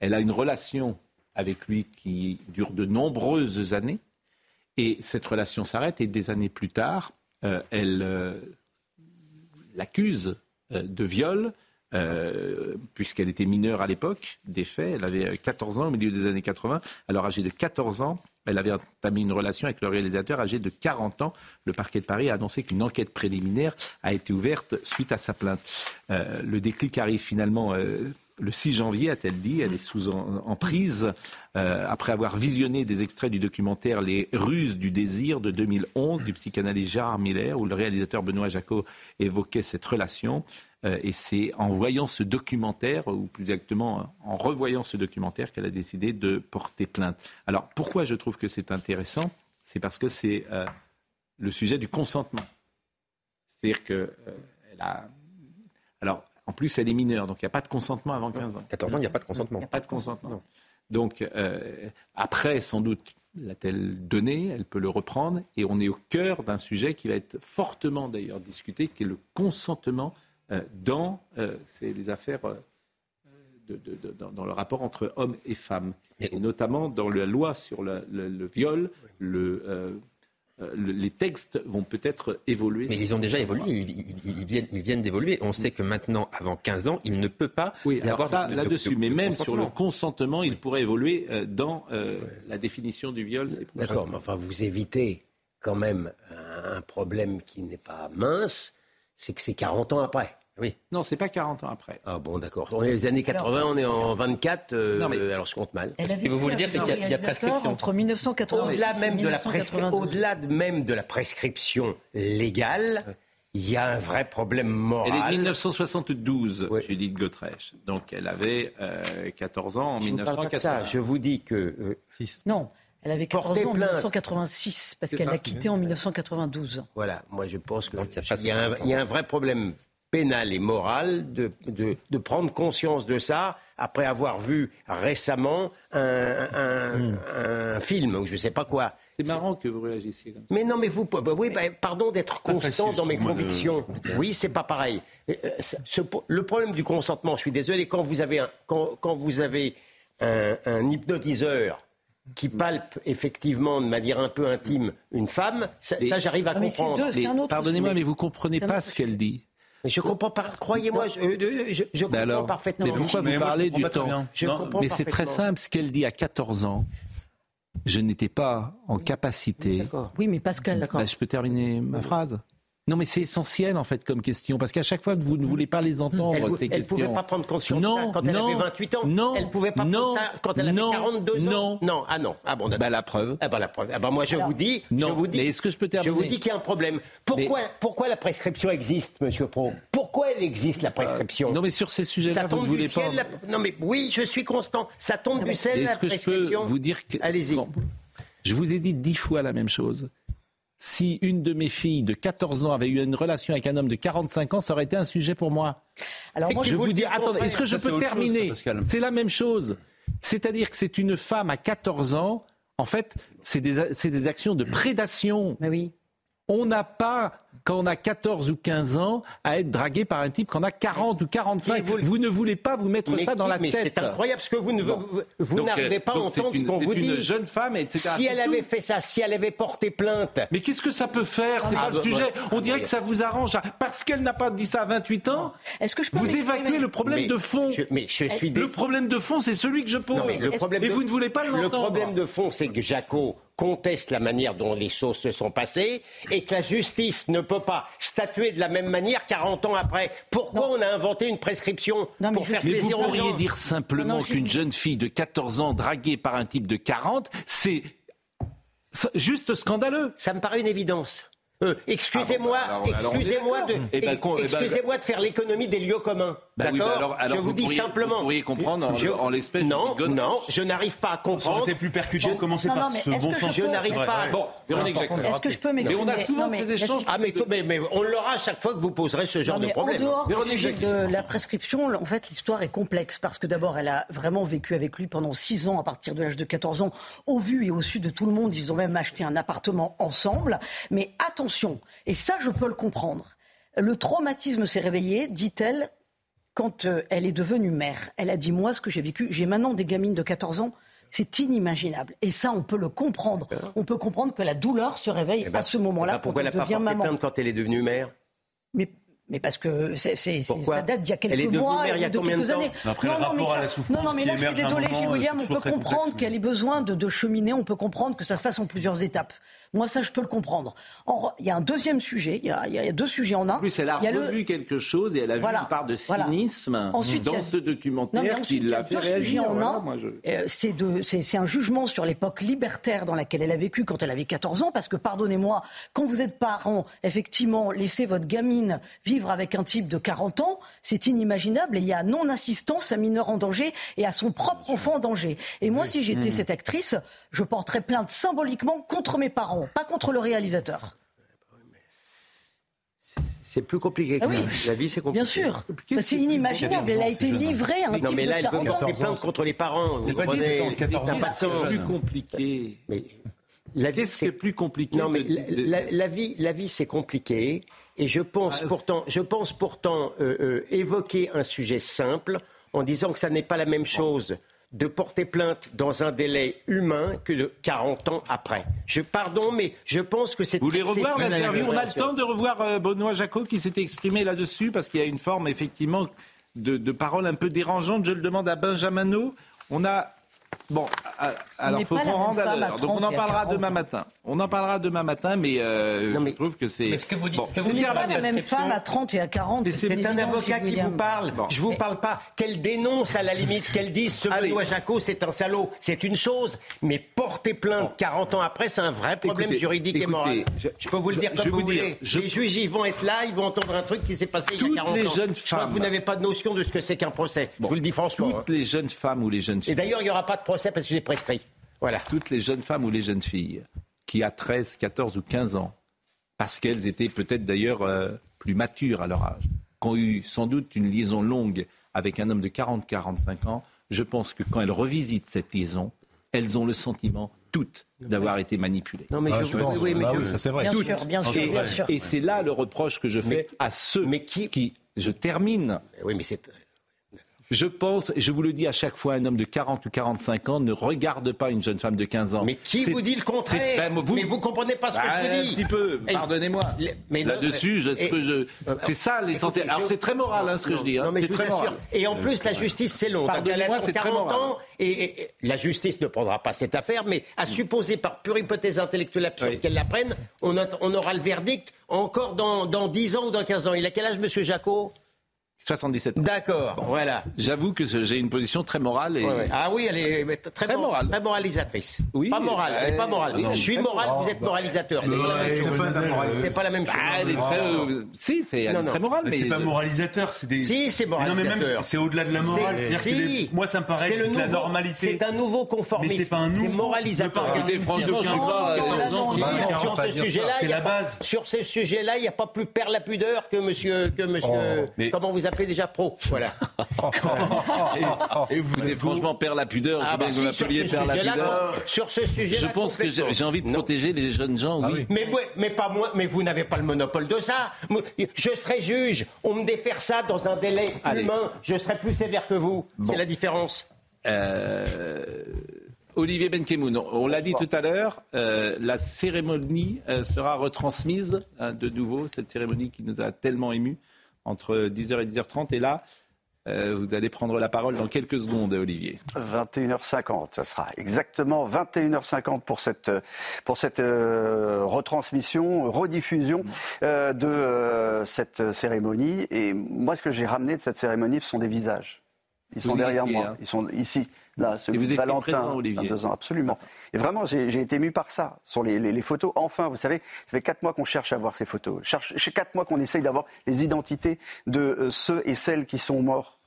S1: Elle a une relation avec lui qui dure de nombreuses années. Et cette relation s'arrête et des années plus tard, euh, elle euh, l'accuse euh, de viol, euh, puisqu'elle était mineure à l'époque des faits. Elle avait 14 ans au milieu des années 80. Alors, âgée de 14 ans, elle avait entamé une relation avec le réalisateur âgé de 40 ans. Le parquet de Paris a annoncé qu'une enquête préliminaire a été ouverte suite à sa plainte. Euh, le déclic arrive finalement euh, le 6 janvier, a-t-elle dit. Elle est sous en, prise euh, après avoir visionné des extraits du documentaire Les ruses du désir de 2011 du psychanalyste Gérard Miller, où le réalisateur Benoît Jacot évoquait cette relation. Euh, et c'est en voyant ce documentaire, ou plus exactement en revoyant ce documentaire, qu'elle a décidé de porter plainte. Alors pourquoi je trouve que c'est intéressant C'est parce que c'est euh, le sujet du consentement. C'est-à-dire que elle a. Alors, en plus, elle est mineure, donc il n'y a pas de consentement avant 15 ans.
S2: 14 ans, il n'y a pas de consentement.
S1: Il n'y a pas de consentement. Donc, euh, après, sans doute, l'a-t-elle donné Elle peut le reprendre. Et on est au cœur d'un sujet qui va être fortement, d'ailleurs, discuté, qui est le consentement euh, dans euh, les affaires. de- de- de- dans, dans le rapport entre hommes et femmes, et notamment dans la loi sur le, le- le viol, le- les textes vont peut-être évoluer.
S2: Mais ils ont déjà évolué, ils, ils- ils viennent, ils viennent d'évoluer. On sait que maintenant, avant 15 ans, il ne peut pas
S1: Oui,
S2: y avoir
S1: ça,
S2: de- de-
S1: là-dessus,
S2: de-
S1: mais
S2: de
S1: même sur le
S2: consentement.
S1: il pourrait évoluer euh, dans euh, la définition du viol. c'est
S3: D'accord, mais enfin, vous évitez quand même un, un problème qui n'est pas mince, c'est que c'est 40 ans après.
S2: Oui.
S1: Non, c'est pas 40 ans après.
S3: Ah bon, d'accord. On est les années 80, on est en 24, euh,
S1: Non, mais-
S3: alors je compte mal.
S2: Que vous voulez dire, c'est qu'il y y a prescription.
S6: Entre 1986
S3: Au-delà même, de la prescri-
S6: 1992.
S3: au-delà de même de la prescription légale, il y a un vrai problème moral.
S1: Elle est de 1972, Judith Godrèche. Donc elle avait euh, 14 ans en
S3: Je vous parle pas de
S1: 1980.
S3: ça. Je vous dis que euh,
S6: Non, elle avait 14
S3: Porter
S6: ans en
S3: plainte.
S6: 1986 parce qu'elle l'a quitté en 1992.
S3: Voilà, moi je pense qu'il y a un vrai problème pénal et moral de, de- de prendre conscience de ça après avoir vu récemment un, un- un film ou je ne sais pas quoi.
S1: C'est marrant que vous réagissiez comme ça.
S3: Mais non, mais vous, bah oui, bah, pardon d'être constant
S1: facile,
S3: dans mes
S1: moi, de-
S3: convictions. Oui, c'est pas pareil. Euh, euh, ce- le problème du consentement, je suis désolé, quand vous avez un, quand, quand vous avez un, un hypnotiseur qui palpe effectivement de manière un peu intime une femme, ça, ça, j'arrive à
S6: Ah, mais c'est
S3: comprendre.
S1: Pardonnez-moi, mais vous comprenez pas ce qu'elle dit.
S3: Mais je comprends pas. Croyez-moi, je, je, je- je comprends
S1: alors,
S3: parfaitement.
S1: mais pourquoi
S4: Mais
S1: vous parlez du temps.
S3: Je
S1: Non, Mais c'est très simple. Ce qu'elle dit à 14 ans, je n'étais pas en capacité.
S6: Oui, mais Pascal,
S1: Bah, je peux terminer ma phrase non, mais c'est essentiel en fait comme question, parce qu'à chaque fois vous ne voulez pas les entendre.
S3: Elle,
S1: ces
S3: elle
S1: questions.
S3: pouvait pas prendre conscience
S1: non,
S3: de ça quand elle
S1: non,
S3: avait 28 ans.
S1: Non,
S3: elle pouvait pas
S1: non,
S3: prendre ça quand elle avait
S1: non,
S3: 42
S1: non.
S3: ans. Non, ah non, ah bon.
S1: Bah, la preuve.
S3: Ah bah la preuve. Ah bah moi je vous dis,
S1: Non,
S3: je vous dis,
S1: mais est-ce que je peux
S3: je
S1: terminer
S3: vous dis qu'il y a un problème. Pourquoi, pourquoi la prescription existe, Monsieur Pro? Pourquoi elle existe la prescription?
S1: Non, mais sur ces sujets-là, vous ne voulez
S3: ciel.
S1: pas.
S3: la- Non mais oui, je suis constant. Ça tombe du ciel
S1: Est-ce que je peux vous dire que
S3: Allez-y.
S1: Bon, je vous ai dit dix fois la même chose. Si une de mes filles de 14 ans avait eu une relation avec un homme de 45 ans, ça aurait été un sujet pour moi.
S6: Alors moi,
S1: je vous
S6: vous
S1: dis, attendez, est-ce que je peux terminer. C'est la même chose. C'est-à-dire que c'est une femme à 14 ans. En fait, c'est des, c'est des actions de prédation.
S6: Mais oui.
S1: On n'a pas, quand on a 14 ou 15 ans, à être dragué par un type qu'on a 40 ou 45.
S3: Mais vous-
S1: Vous, ne voulez pas vous mettre
S3: Mais
S1: ça dans
S3: qui-
S1: la
S3: mais
S1: tête.
S3: C'est incroyable parce que vous ne
S1: Bon.
S3: vous, vous n'arrivez
S1: euh,
S3: pas à entendre
S1: une-
S3: ce qu'on vous dit.
S1: une jeune femme, etc.
S3: Si elle
S1: tout.
S3: avait fait ça, si elle avait porté plainte,
S1: Mais qu'est-ce que ça peut faire? C'est
S3: Ah,
S1: pas le
S3: bah,
S1: sujet.
S3: bah,
S1: On dirait que ça vous arrange. Parce qu'elle n'a pas dit ça à 28 ans.
S6: Est-ce que je peux
S1: Vous évacuez le problème
S3: Mais
S1: de fond.
S3: je- mais je suis
S1: Le problème de fond, c'est celui que je pose.
S3: Non, mais le problème
S1: Et
S3: de-
S1: vous ne voulez pas
S3: Le
S1: l'entendre.
S3: problème de fond, c'est que Jaco conteste la manière dont les choses se sont passées et que la justice ne peut pas statuer de la même manière 40 ans après. Pourquoi on a inventé une prescription
S6: Non,
S3: pour
S6: je-
S3: faire
S1: Mais vous
S3: plaisir aux
S1: pourriez
S3: gens
S1: dire simplement qu'une jeune fille de 14 ans draguée par un type de 40, c'est juste scandaleux.
S3: Ça me paraît une évidence. Euh, excusez-moi,
S1: Ah bon, bah,
S3: de.
S1: Eh ben, eh ben,
S3: excusez-moi de faire l'économie des lieux communs.
S1: Bah oui,
S3: D'accord
S1: bah alors- alors
S3: Je vous,
S1: vous
S3: dis
S1: pourriez-
S3: simplement.
S1: vous pourriez comprendre en-
S3: Je-
S1: en l'espèce
S3: Non,
S1: Godin.
S3: non, je n'arrive pas à
S4: Ça aurait
S3: comprendre.
S4: été plus percutant de commencer
S6: Non,
S4: par
S6: non,
S4: ce bon
S6: je
S4: sens.
S3: Je n'arrive pas.
S4: vrai.
S1: Bon.
S6: Est-ce que je peux m'exprimer
S1: Mais on a souvent
S6: Non, mais
S1: ces échanges.
S3: Ah mais, mais, mais on l'aura à chaque fois que vous poserez ce genre
S6: Non,
S3: de problème.
S6: En dehors de la prescription, en fait, l'histoire est complexe parce que d'abord, elle a vraiment vécu avec lui pendant 6 ans à partir de l'âge de 14 ans, au vu et au su de tout le monde. Ils ont même acheté un appartement ensemble. Mais attention, et ça, je peux le comprendre. Le traumatisme s'est réveillé, dit-elle, quand euh, elle est devenue mère. Elle a dit, moi, ce que j'ai vécu, j'ai maintenant des gamines de 14 ans. C'est inimaginable. Et ça, on peut le comprendre. On peut comprendre que la douleur se réveille
S3: Eh ben,
S6: à ce moment-là
S3: bah,
S6: quand
S3: pourquoi elle n'a pas porté
S6: maman.
S3: plainte quand elle est devenue mère?
S6: Mais, mais parce que c'est, ça date d'il y a quelques mois,
S3: il y a
S6: de quelques années.
S4: Après, le
S6: mais ça- non, non, mais là, je suis
S4: émerge à un
S6: désolé,
S4: moment, euh,
S6: William,
S4: c'est
S6: on peut comprendre qu'elle ait besoin de, de cheminer, on peut comprendre que ça se fasse en plusieurs étapes. Moi, ça, je peux le comprendre. Or, il y a un deuxième sujet, il y a, il y a deux sujets en un.
S1: En plus, elle a
S6: Il y le-
S1: revu quelque chose et elle a
S6: Voilà,
S1: vu une part de
S6: voilà.
S1: cynisme
S6: Ensuite,
S1: dans
S6: a-
S1: ce
S6: Non, mais
S1: documentaire
S6: ensuite,
S1: qui
S6: il y a
S1: l'a fait
S6: deux sujets
S1: réagir.
S6: en
S1: Voilà,
S6: un.
S1: je-
S6: Euh, c'est de- c'est- c'est un jugement sur l'époque libertaire dans laquelle elle a vécu quand elle avait 14 ans, parce que pardonnez-moi, quand vous êtes parent, effectivement, laisser votre gamine vivre avec un type de 40 ans, c'est inimaginable et il y a non-assistance à mineur en danger et à son propre enfant en danger. Et moi, si j'étais cette actrice, je porterais plainte symboliquement contre mes parents, pas contre le réalisateur.
S3: C'est plus compliqué que
S6: Ah oui.
S3: ça. La vie, c'est compliqué.
S6: Bien sûr. Bah, c'est inimaginable. Elle a été livrée à un
S3: Non,
S6: type
S3: mais là,
S6: de
S3: elle peut
S6: 40 ans.
S3: porter plainte contre les parents. Vous
S4: pas
S3: comprenez
S4: 17 ans, 14
S3: Ça n'a
S4: ans.
S3: pas de
S1: C'est
S3: sens.
S1: plus compliqué.
S3: Mais la vie,
S1: Qu'est-ce qui est plus compliqué
S3: Non, mais
S1: de-
S3: la,
S1: de-
S3: la- la vie, la vie, c'est compliqué. Et je pense
S1: Ah,
S3: pourtant, je pense pourtant euh, euh, évoquer un sujet simple en disant que ça n'est pas la même chose de porter plainte dans un délai humain que de 40 ans après. Je pardon, mais je pense que c'est.
S1: Vous voulez revoir l'interview? On a le temps de revoir euh, Benoît Jacot qui s'était exprimé là-dessus parce qu'il y a une forme effectivement de, de parole un peu dérangeante. Je le demande à Benjamin No. On a Bon, alors faut qu'on rende à l'heure. Donc on en parlera demain matin. On en parlera demain matin, mais, euh, je trouve que c'est.
S3: Mais ce que vous dites,
S6: que vous dites pas la même femme à 30 et à 40.
S3: C'est un avocat qui vous parle. Je vous parle pas. Qu'elle dénonce à la limite, qu'elle dise ce Benoît Jacot c'est un salaud, c'est une chose. Mais porter plainte 40 ans après, c'est un vrai problème juridique et moral. Je, peux vous le dire comme vous, voulez. Les juges, ils vont être là, ils vont entendre un truc qui s'est passé il y a 40
S1: les
S3: ans.
S1: Jeunes
S3: je crois que vous n'avez pas de notion de ce que c'est qu'un procès. je vous le dis franchement.
S1: Toutes les jeunes femmes ou les jeunes filles.
S3: Et d'ailleurs, il n'y aura pas de procès parce que j'ai prescrit. Voilà.
S1: Toutes les jeunes femmes ou les jeunes filles qui, à 13, 14 ou 15 ans, parce qu'elles étaient peut-être d'ailleurs euh, plus matures à leur âge, qui ont eu sans doute une liaison longue avec un homme de 40-45 ans, je pense que quand elles revisitent cette liaison, elles ont le sentiment toutes d'avoir été manipulées.
S3: Non mais
S1: ah,
S3: je, pense, oui, mais
S1: ah ça c'est vrai.
S6: Bien sûr, bien sûr,
S1: et,
S6: bien sûr.
S1: et c'est là le reproche que je fais à ceux
S3: mais qui,
S1: qui, je termine.
S3: Oui, mais c'est
S1: je pense, je vous le dis à chaque fois, un homme de 40 ou 45 ans ne regarde pas une jeune femme de 15 ans.
S3: Mais qui vous dit le contraire
S1: ben, vous,
S3: Mais vous comprenez pas ce que je vous dis.
S1: Un petit peu, pardonnez-moi. Là-dessus, je, je, c'est ça l'essentiel. Alors c'est très moral hein, ce que je dis. Hein.
S3: Non, mais je
S1: très
S3: moral. Et en plus, la justice, c'est long.
S1: Pardonnez-moi, c'est très moral.
S3: Ans, et, et, la justice ne prendra pas cette affaire, mais à supposer par pure hypothèse intellectuelle absurde qu'elle la prenne, on, a, on, aura le verdict encore dans, dans 10 ans ou dans 15 ans. Il a quel âge, Monsieur Jacot
S1: 77 ans.
S3: D'accord, voilà.
S1: J'avoue que j'ai une position très morale. Et...
S3: Ouais, ouais. Ah oui, elle est très, très morale. Très moralisatrice.
S1: Oui.
S3: Pas morale, elle n'est pas morale. je suis moral, vous êtes moralisateur. C'est pas, la même chose.
S1: Ah, elle est très, euh, si, c'est très morale.
S4: Mais, c'est pas moralisateur, c'est des.
S3: Si, c'est moralisateur.
S4: Non, mais même, c'est au-delà de la morale.
S3: Si.
S4: Moi, ça me paraît de la normalité.
S3: C'est un nouveau conformisme.
S4: Mais c'est pas un nouveau.
S3: C'est moralisateur.
S1: Franchement, je suis pas.
S3: Sur ce sujet-là,
S4: c'est la base.
S3: Sur ce sujet-là, il n'y a pas plus père la pudeur que monsieur, que monsieur. Comment vous appelez déjà pro voilà.
S1: et, vous, et franchement, perdre la pudeur,
S3: ah
S1: bah,
S3: je
S1: vous m'appeliez perdre la pudeur.
S3: Sur ce sujet
S1: Je pense que j'ai envie de protéger les jeunes gens,
S3: ah
S1: oui.
S3: Mais, mais pas moi, mais vous n'avez pas le monopole de ça. Je serai juge, on me défère ça dans un délai humain, je serai plus sévère que vous. C'est la différence.
S1: Euh... Olivier Benkemoun, on l'a dit tout à l'heure, euh, la cérémonie euh, sera retransmise hein, de nouveau, cette cérémonie qui nous a tellement émus entre 10h et 10h30. Et là, euh, vous allez prendre la parole dans quelques secondes, Olivier.
S26: 21h50, ça sera exactement 21h50 pour cette, pour cette euh, retransmission, rediffusion euh, de cette cérémonie. Et moi, ce que j'ai ramené de cette cérémonie, ce sont des visages. Ils sont derrière moi,
S1: hein.
S26: ils sont ici. Là,
S1: celui
S26: et vous
S1: Valentin, présent,
S26: deux ans, absolument. Et vraiment, j'ai été ému par ça, sur les, les, les, photos. Enfin, vous savez, ça fait quatre mois qu'on cherche à voir ces photos. Cherche, quatre mois qu'on essaye d'avoir les identités de euh, ceux et celles qui sont morts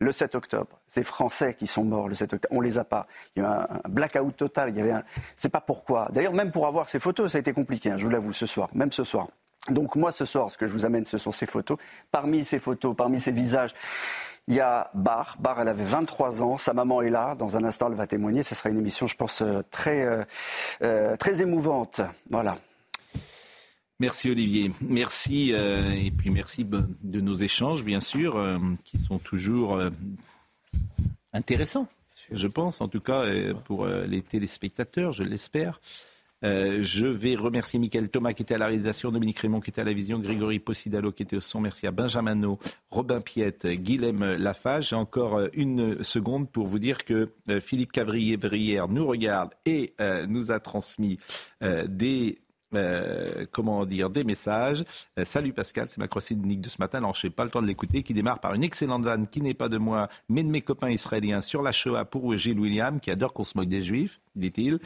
S26: le 7 octobre. Ces Français qui sont morts le 7 octobre, on les a pas. Il y a eu un, un blackout total. Il y avait un... C'est pas pourquoi. D'ailleurs, même pour avoir ces photos, ça a été compliqué. Hein, je vous l'avoue, ce soir, même ce soir. Donc moi, ce soir, ce que je vous amène, ce sont ces photos. Parmi ces photos, parmi ces visages, il y a Bar. Bar, elle avait 23 ans. Sa maman est là. Dans un instant, elle va témoigner. Ce sera une émission, je pense, euh, très, euh, euh, très émouvante. Voilà.
S1: Merci Olivier. Merci et puis merci de nos échanges, bien sûr, qui sont toujours intéressants, je pense, en tout cas pour les téléspectateurs, je l'espère. Euh, je vais remercier Michael Thomas qui était à la réalisation, Dominique Raymond qui était à la vision, Grégory Possidalo qui était au son. Merci à Benjamin Robin Piette, Guilhem Lafage. J'ai encore une seconde pour vous dire que euh, Philippe Cavrier-Vrière nous regarde et euh, nous a transmis des euh, comment dire, des messages. Euh, salut Pascal, c'est ma chronique de ce matin. Alors, je n'ai pas le temps de l'écouter, qui démarre par une excellente vanne qui n'est pas de moi, mais de mes copains israéliens sur la Shoah pour Gilles William, qui adore qu'on se moque des Juifs, dit-il.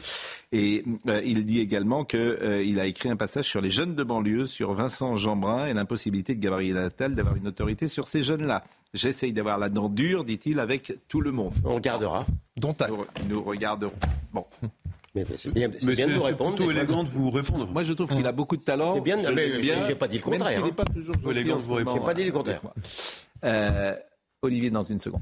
S1: Et euh, il dit également qu'il euh, a écrit un passage sur les jeunes de banlieue, sur Vincent Jeanbrun et l'impossibilité de Gabriel Attal d'avoir une autorité sur ces jeunes-là. J'essaye d'avoir la dent dure, dit-il, avec tout le monde.
S3: On regardera.
S1: Dont nous, nous regarderons. Bon.
S3: Mais c'est bien,
S4: mais
S3: bien de vous
S4: répondre. plutôt élégant de vous répondre.
S1: Moi, je trouve qu'il a beaucoup de talent.
S3: C'est bien,
S1: je
S3: mais, bien. J'ai pas dit le contraire.
S1: Même il n'est pas toujours
S4: élégant de vous répondre.
S3: J'ai pas dit le contraire.
S1: Euh, Olivier, dans une seconde.